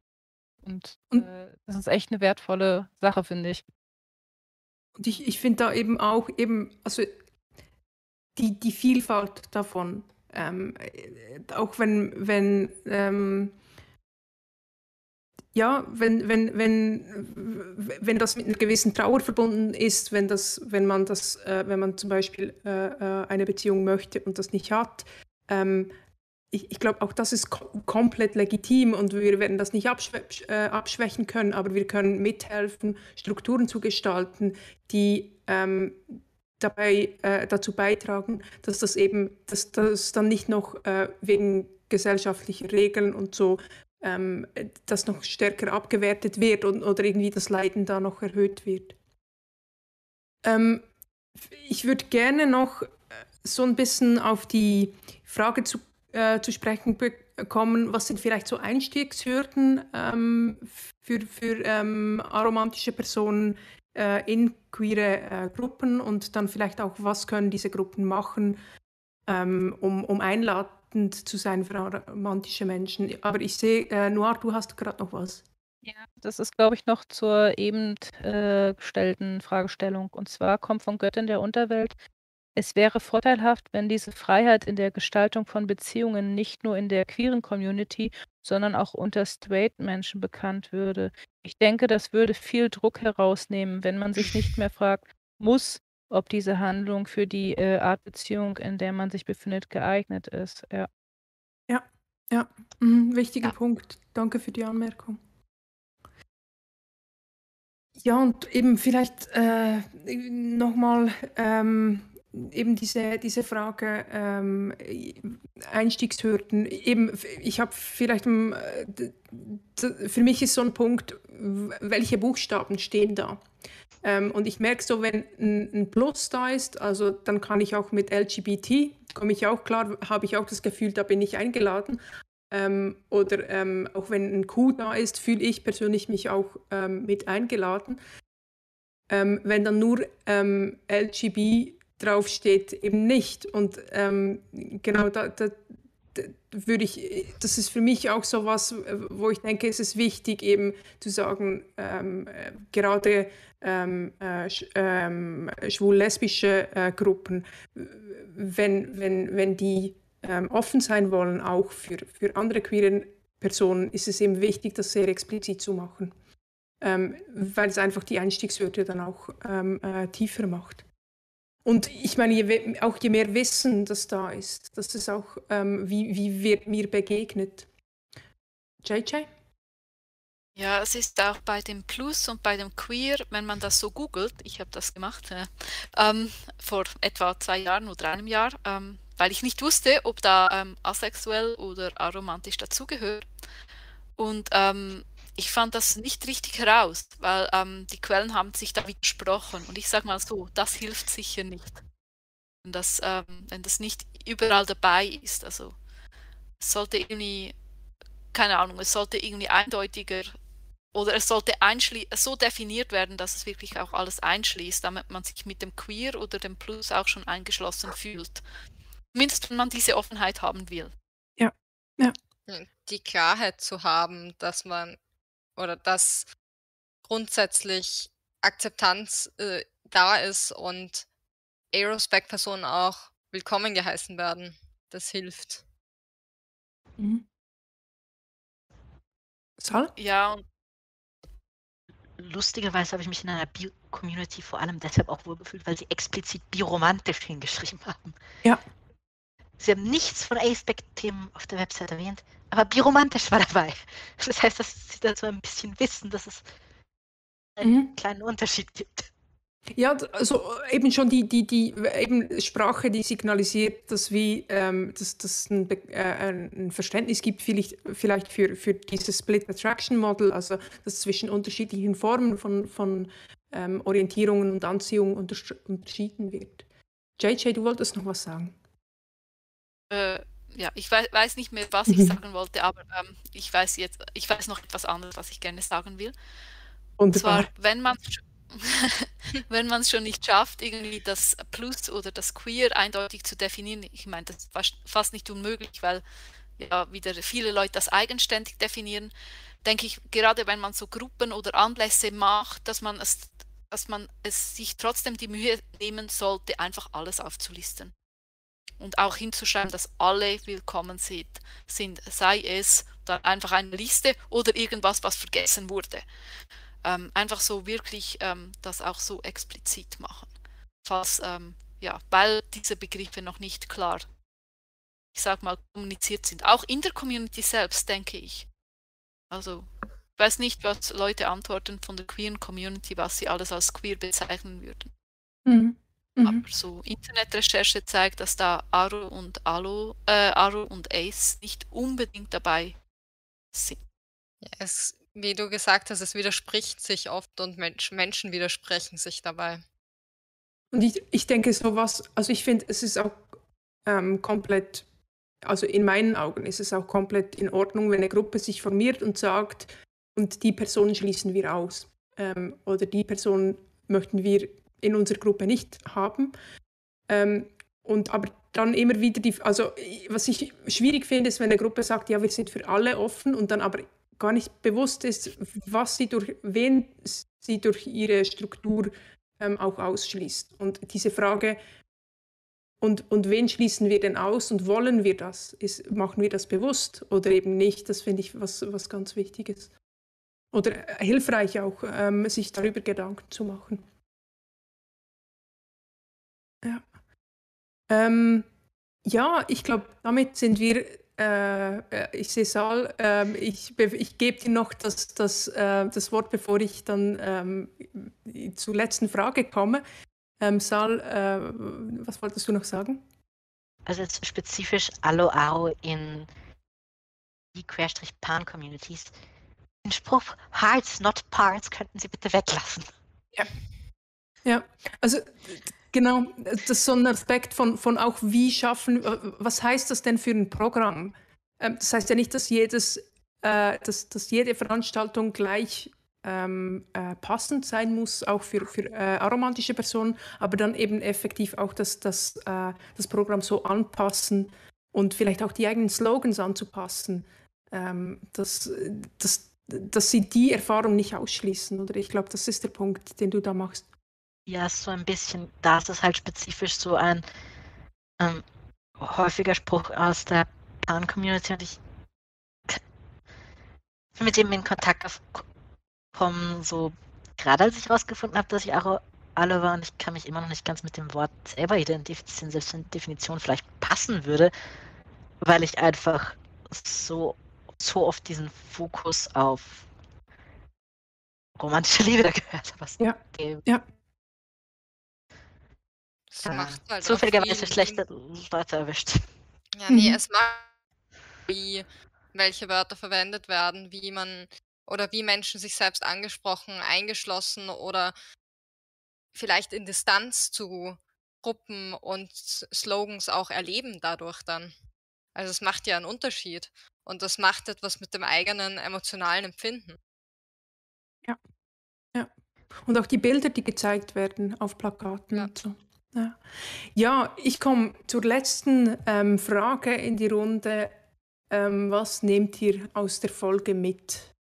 Und Und äh, das ist echt eine wertvolle Sache, finde ich. und ich ich finde da eben auch eben also die die Vielfalt davon. Ähm, äh, auch wenn, wenn ähm, ja, wenn, wenn, wenn, wenn das mit einer gewissen Trauer verbunden ist, wenn, das, wenn, man, das, äh, wenn man zum Beispiel äh, äh eine Beziehung möchte und das nicht hat, ähm, ich, ich glaube, auch das ist kom komplett legitim und wir werden das nicht abschwä äh, abschwächen können, aber wir können mithelfen, Strukturen zu gestalten, die ähm, dabei äh, dazu beitragen, dass das eben, dass das dann nicht noch äh, wegen gesellschaftlicher Regeln und so ähm, das noch stärker abgewertet wird und, oder irgendwie das Leiden da noch erhöht wird. Ähm, ich würde gerne noch äh, so ein bisschen auf die Frage zu, äh, zu sprechen kommen, was sind vielleicht so Einstiegshürden ähm, für, für ähm, aromantische Personen äh, in queere äh, Gruppen und dann vielleicht auch, was können diese Gruppen machen, ähm, um, um einladend zu sein für romantische Menschen. Aber ich sehe, äh, Noir, du hast gerade noch was. Ja, das ist, glaube ich, noch zur eben äh, gestellten Fragestellung. Und zwar kommt von Göttin der Unterwelt. Es wäre vorteilhaft, wenn diese Freiheit in der Gestaltung von Beziehungen nicht nur in der queeren Community, sondern auch unter straight Menschen bekannt würde. Ich denke, das würde viel Druck herausnehmen, wenn man sich nicht mehr fragt, muss, ob diese Handlung für die äh, Art Beziehung, in der man sich befindet, geeignet ist. Ja. Ja, ja. Mhm, wichtiger ja. Punkt. Danke für die Anmerkung. Ja, und eben vielleicht äh, nochmal ähm, eben diese, diese Frage ähm, Einstiegshürden. Eben, ich habe vielleicht, ähm, für mich ist so ein Punkt, welche Buchstaben stehen da? Ähm, und ich merke so, wenn ein, ein, Plus da ist, also dann kann ich auch mit LGBT, komme ich auch klar, habe ich auch das Gefühl, da bin ich eingeladen. Ähm, oder ähm, auch wenn ein Q da ist, fühle ich persönlich mich auch ähm, mit eingeladen. Wenn dann nur ähm, LGB draufsteht, eben nicht. Und ähm, genau da, da, da, würde ich, das ist für mich auch so was, wo ich denke, es ist wichtig, eben zu sagen, ähm, gerade ähm, äh, ähm, schwul-lesbische äh, Gruppen, wenn, wenn, wenn die ähm, offen sein wollen, auch für, für andere queeren Personen, ist es eben wichtig, das sehr explizit zu machen. Ähm, weil es einfach die Einstiegshürde dann auch äh, tiefer macht. Und ich meine, je, auch je mehr Wissen das da ist, dass es auch, ähm, wie, wie wird mir begegnet. JJ? Ja, es ist auch bei dem Plus und bei dem Queer, wenn man das so googelt, ich habe das gemacht äh, ähm, vor etwa zwei Jahren oder einem Jahr, ähm, weil ich nicht wusste, ob da ähm, asexuell oder aromantisch dazugehört. Und ähm, ich fand das nicht richtig heraus, weil ähm, die Quellen haben sich da widersprochen. Und ich sage mal so, das hilft sicher nicht. Wenn das, ähm, wenn das nicht überall dabei ist. Also es sollte irgendwie, keine Ahnung, es sollte irgendwie eindeutiger oder es sollte so definiert werden, dass es wirklich auch alles einschließt, damit man sich mit dem Queer oder dem Plus auch schon eingeschlossen fühlt. Zumindest wenn man diese Offenheit haben will. Ja, ja. Die Klarheit zu haben, dass man oder dass grundsätzlich Akzeptanz äh, da ist und Aerospec-Personen auch willkommen geheißen werden. Das hilft. Mhm. Soll? Ja, und lustigerweise habe ich mich in einer Bio-Community vor allem deshalb auch wohlgefühlt, weil sie explizit biromantisch hingeschrieben haben. Ja. Sie haben nichts von Aceback-Themen auf der Website erwähnt, aber biromantisch war dabei. Das heißt, dass sie dazu ein bisschen wissen, dass es einen mhm. kleinen Unterschied gibt. Ja, also eben schon die, die, die eben Sprache, die signalisiert, dass wie ähm, dass, dass ein, äh, ein Verständnis gibt, vielleicht, vielleicht für, für dieses Split Attraction Model, also dass zwischen unterschiedlichen Formen von, von ähm, Orientierungen und Anziehung unterschieden wird. JJ, du wolltest noch was sagen? Äh, ja, ich weiß, weiß, nicht mehr, was ich mhm. sagen wollte, aber ähm, ich weiß jetzt, ich weiß noch etwas anderes, was ich gerne sagen will. Und zwar, wenn man wenn man es schon nicht schafft, irgendwie das Plus oder das Queer eindeutig zu definieren, ich meine, das ist fast, fast nicht unmöglich, weil ja wieder viele Leute das eigenständig definieren, denke ich, gerade wenn man so Gruppen oder Anlässe macht, dass man es, dass man es sich trotzdem die Mühe nehmen sollte, einfach alles aufzulisten. Und auch hinzuschreiben, dass alle willkommen sind, sind sei es dann einfach eine Liste oder irgendwas, was vergessen wurde ähm, einfach so wirklich ähm, das auch so explizit machen. Falls, ähm, ja, weil diese Begriffe noch nicht klar, ich sag mal, kommuniziert sind. Auch in der Community selbst, denke ich. Also, ich weiß nicht, was Leute antworten von der queeren Community, was sie alles als queer bezeichnen würden. Mhm. Mhm. Aber so Internetrecherche zeigt, dass da Aro und Alo, äh, Aro und Ace nicht unbedingt dabei sind. Ja, es wie du gesagt hast, es widerspricht sich oft und Mensch, Menschen widersprechen sich dabei. Und ich, ich denke sowas, also ich finde, es ist auch ähm, komplett, also in meinen Augen ist es auch komplett in Ordnung, wenn eine Gruppe sich formiert und sagt, und die Person schließen wir aus. Ähm, oder die Person möchten wir in unserer Gruppe nicht haben. Ähm, und aber dann immer wieder die, also was ich schwierig finde, ist, wenn eine Gruppe sagt, ja, wir sind für alle offen und dann aber gar nicht bewusst ist, was sie durch, wen sie durch ihre Struktur ähm, auch ausschließt. Und diese Frage, und, und wen schließen wir denn aus und wollen wir das? Ist, machen wir das bewusst oder eben nicht? Das finde ich was, was ganz Wichtiges. Oder äh, hilfreich auch, ähm, sich darüber Gedanken zu machen. Ja, ähm, ja ich glaube, damit sind wir äh, äh, ich sehe Saal, äh, ich, ich gebe dir noch das, das, äh, das Wort, bevor ich dann ähm, zur letzten Frage komme. Ähm, Saal, äh, was wolltest du noch sagen? Also jetzt spezifisch Allo Aro in die Querstrich-Pan-Communities. Den Spruch Hearts, not Parts könnten Sie bitte weglassen. Ja. Ja, also Genau, das ist so ein Aspekt von, von auch, wie schaffen, was heißt das denn für ein Programm? Ähm, das heißt ja nicht, dass, jedes, äh, dass, dass jede Veranstaltung gleich ähm, äh, passend sein muss, auch für, für äh, aromantische Personen, aber dann eben effektiv auch das, das, äh, das Programm so anpassen und vielleicht auch die eigenen Slogans anzupassen, ähm, dass, dass, dass sie die Erfahrung nicht ausschließen. Oder ich glaube, das ist der Punkt, den du da machst. Ja, so ein bisschen. Da ist es halt spezifisch so ein ähm, häufiger Spruch aus der Pan-Community und ich bin mit dem in Kontakt gekommen, so gerade als ich herausgefunden habe, dass ich alle war und ich kann mich immer noch nicht ganz mit dem Wort selber identifizieren, selbst wenn Definition vielleicht passen würde, weil ich einfach so, so oft diesen Fokus auf romantische Liebe da gehört habe. Ja, ja. Es ja. macht halt Zufälligerweise schlechte Wörter erwischt. Ja, nee, mhm. es macht wie welche Wörter verwendet werden, wie man oder wie Menschen sich selbst angesprochen, eingeschlossen oder vielleicht in Distanz zu Gruppen und Slogans auch erleben dadurch dann. Also es macht ja einen Unterschied und das macht etwas mit dem eigenen emotionalen Empfinden. Ja, ja. Und auch die Bilder, die gezeigt werden auf Plakaten ja. und so. Ja, ja ich komme zur letzten ähm, Frage in die Runde. Ähm, was nehmt ihr aus der Folge mit?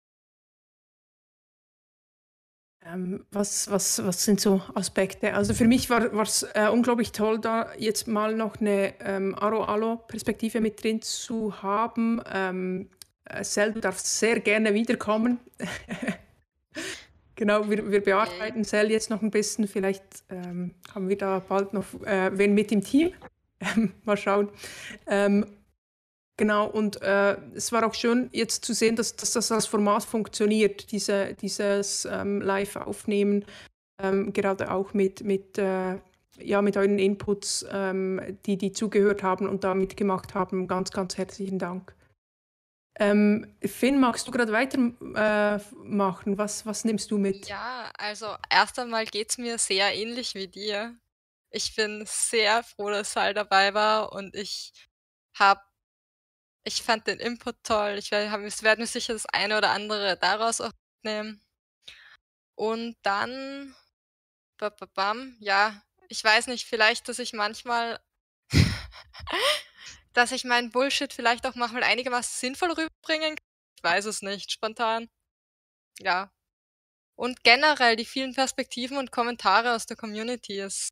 Ähm, was, was, was sind so Aspekte? Also für mich war es äh, unglaublich toll, da jetzt mal noch eine ähm, Aro-Alo-Perspektive mit drin zu haben. Ähm, äh, Sel, du darfst sehr gerne wiederkommen. Genau, wir, wir bearbeiten Cell jetzt noch ein bisschen. Vielleicht ähm, haben wir da bald noch äh, wen mit im Team. Mal schauen. Ähm, genau, und äh, es war auch schön jetzt zu sehen, dass, dass das als Format funktioniert, diese, dieses ähm, Live-Aufnehmen, ähm, gerade auch mit, mit, äh, ja, mit euren Inputs, ähm, die, die zugehört haben und da mitgemacht haben. Ganz, ganz herzlichen Dank. Ähm, Finn, magst du gerade weitermachen? Äh, was, was nimmst du mit? Ja, also erst einmal geht es mir sehr ähnlich wie dir. Ich bin sehr froh, dass Sal dabei war und ich habe, ich fand den Input toll. Ich werde werd mir sicher das eine oder andere daraus auch nehmen. Und dann, bam, ja, ich weiß nicht, vielleicht, dass ich manchmal dass ich meinen Bullshit vielleicht auch manchmal einigermaßen sinnvoll rüberbringen kann. Ich weiß es nicht, spontan. Ja. Und generell die vielen Perspektiven und Kommentare aus der Community ist.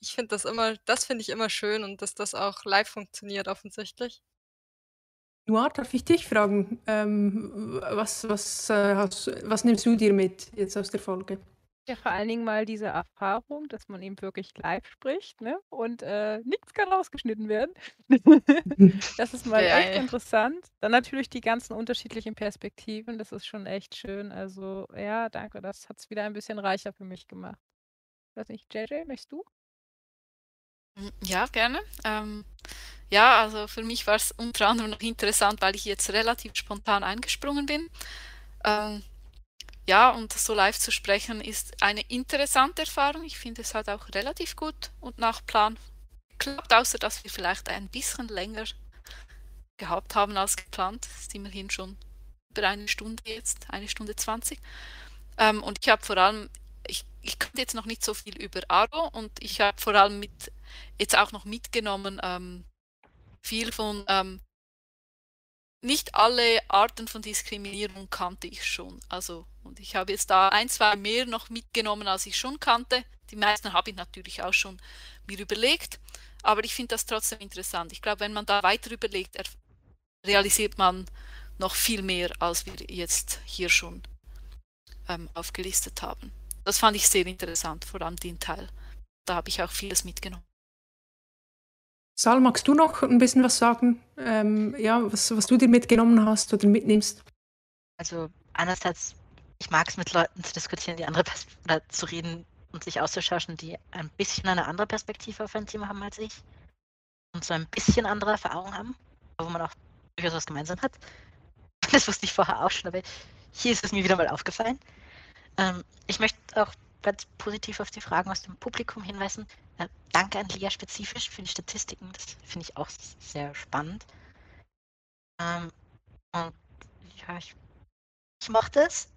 Ich finde das immer, das finde ich immer schön und dass das auch live funktioniert offensichtlich. Noir, darf ich dich fragen, ähm, was, was, äh, was nimmst du dir mit jetzt aus der Folge? Ja, vor allen Dingen mal diese Erfahrung, dass man eben wirklich live spricht, ne? Und äh, nichts kann rausgeschnitten werden. das ist mal echt Geil. interessant. Dann natürlich die ganzen unterschiedlichen Perspektiven, das ist schon echt schön. Also ja, danke, das hat es wieder ein bisschen reicher für mich gemacht. Weiß nicht, JJ, möchtest du? Hm, ja, gerne. Ähm, ja, also für mich war es unter anderem noch interessant, weil ich jetzt relativ spontan eingesprungen bin. Ähm, ja, und so live zu sprechen ist eine interessante Erfahrung. Ich finde es halt auch relativ gut und nach Plan geklappt, außer dass wir vielleicht ein bisschen länger gehabt haben als geplant. Das ist immerhin schon über eine Stunde jetzt, eine Stunde zwanzig. Ähm, und ich habe vor allem, ich, ich kannte jetzt noch nicht so viel über Aro und ich habe vor allem mit jetzt auch noch mitgenommen. Ähm, viel von, ähm, nicht alle Arten von Diskriminierung kannte ich schon. Also, und ich habe jetzt da ein, zwei mehr noch mitgenommen, als ich schon kannte. Die meisten habe ich natürlich auch schon mir überlegt. Aber ich finde das trotzdem interessant. Ich glaube, wenn man da weiter überlegt, realisiert man noch viel mehr, als wir jetzt hier schon ähm, aufgelistet haben. Das fand ich sehr interessant, vor allem den Teil. Da habe ich auch vieles mitgenommen. Sal, magst du noch ein bisschen was sagen? Ähm, ja, was, was du dir mitgenommen hast oder mitnimmst? Also einerseits, ich mag es mit Leuten zu diskutieren, die andere Pers oder zu reden und sich auszutauschen, die ein bisschen eine andere Perspektive auf ein Thema haben als ich und so ein bisschen andere Erfahrungen haben, wo man auch durchaus was gemeinsam hat. Das wusste ich vorher auch schon, aber hier ist es mir wieder mal aufgefallen. Ähm, ich möchte auch ganz positiv auf die Fragen aus dem Publikum hinweisen. Äh, danke an Lia spezifisch für die Statistiken. Das finde ich auch sehr spannend. Ähm, und ja, ich, ich mochte es.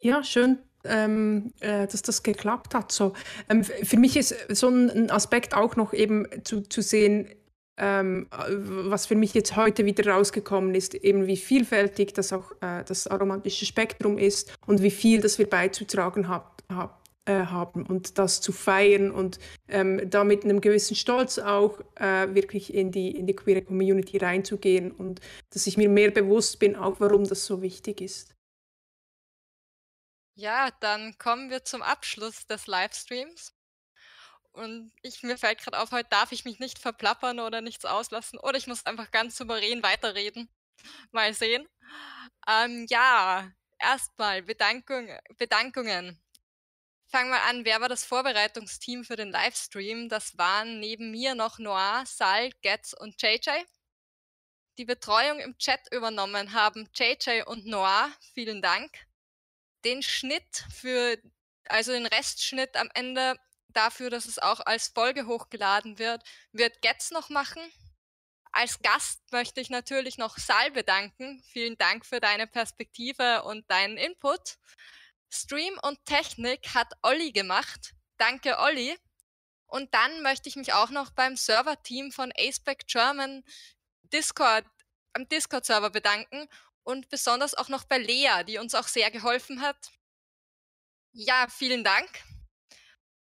Ja, schön, ähm, äh, dass das geklappt hat. So, ähm, für mich ist so ein Aspekt auch noch eben zu, zu sehen, ähm, was für mich jetzt heute wieder rausgekommen ist, eben wie vielfältig das auch äh, das aromatische Spektrum ist und wie viel das wir beizutragen hab, hab, äh, haben und das zu feiern und ähm, da mit einem gewissen Stolz auch äh, wirklich in die, in die queere Community reinzugehen und dass ich mir mehr bewusst bin, auch warum das so wichtig ist. Ja, dann kommen wir zum Abschluss des Livestreams. Und ich, mir fällt gerade auf, heute darf ich mich nicht verplappern oder nichts auslassen. Oder ich muss einfach ganz souverän weiterreden. Mal sehen. Ähm, ja, erstmal Bedankung, Bedankungen. Fangen wir an, wer war das Vorbereitungsteam für den Livestream? Das waren neben mir noch Noir, Sal, Getz und JJ. Die Betreuung im Chat übernommen haben JJ und Noir. Vielen Dank. Den Schnitt für, also den Restschnitt am Ende dafür, dass es auch als Folge hochgeladen wird, wird Getz noch machen. Als Gast möchte ich natürlich noch Sal bedanken. Vielen Dank für deine Perspektive und deinen Input. Stream und Technik hat Olli gemacht. Danke, Olli. Und dann möchte ich mich auch noch beim Server-Team von Aceback German Discord, am Discord-Server bedanken und besonders auch noch bei Lea, die uns auch sehr geholfen hat. Ja, vielen Dank.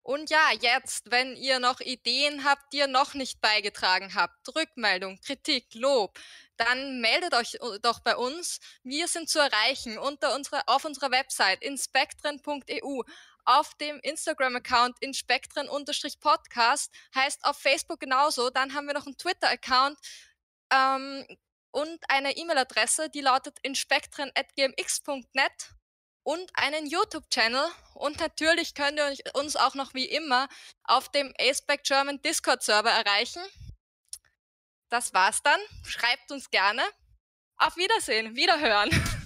Und ja, jetzt, wenn ihr noch Ideen habt, die ihr noch nicht beigetragen habt, Rückmeldung, Kritik, Lob, dann meldet euch äh, doch bei uns. Wir sind zu erreichen unter unsere, auf unserer Website inspektren.eu, auf dem Instagram-Account inspektren-podcast, heißt auf Facebook genauso. Dann haben wir noch einen Twitter-Account ähm, und eine E-Mail-Adresse, die lautet inspektren.gmx.net und einen YouTube-Channel. Und natürlich könnt ihr uns auch noch wie immer auf dem Aceback German Discord-Server erreichen. Das war's dann. Schreibt uns gerne. Auf Wiedersehen, Wiederhören.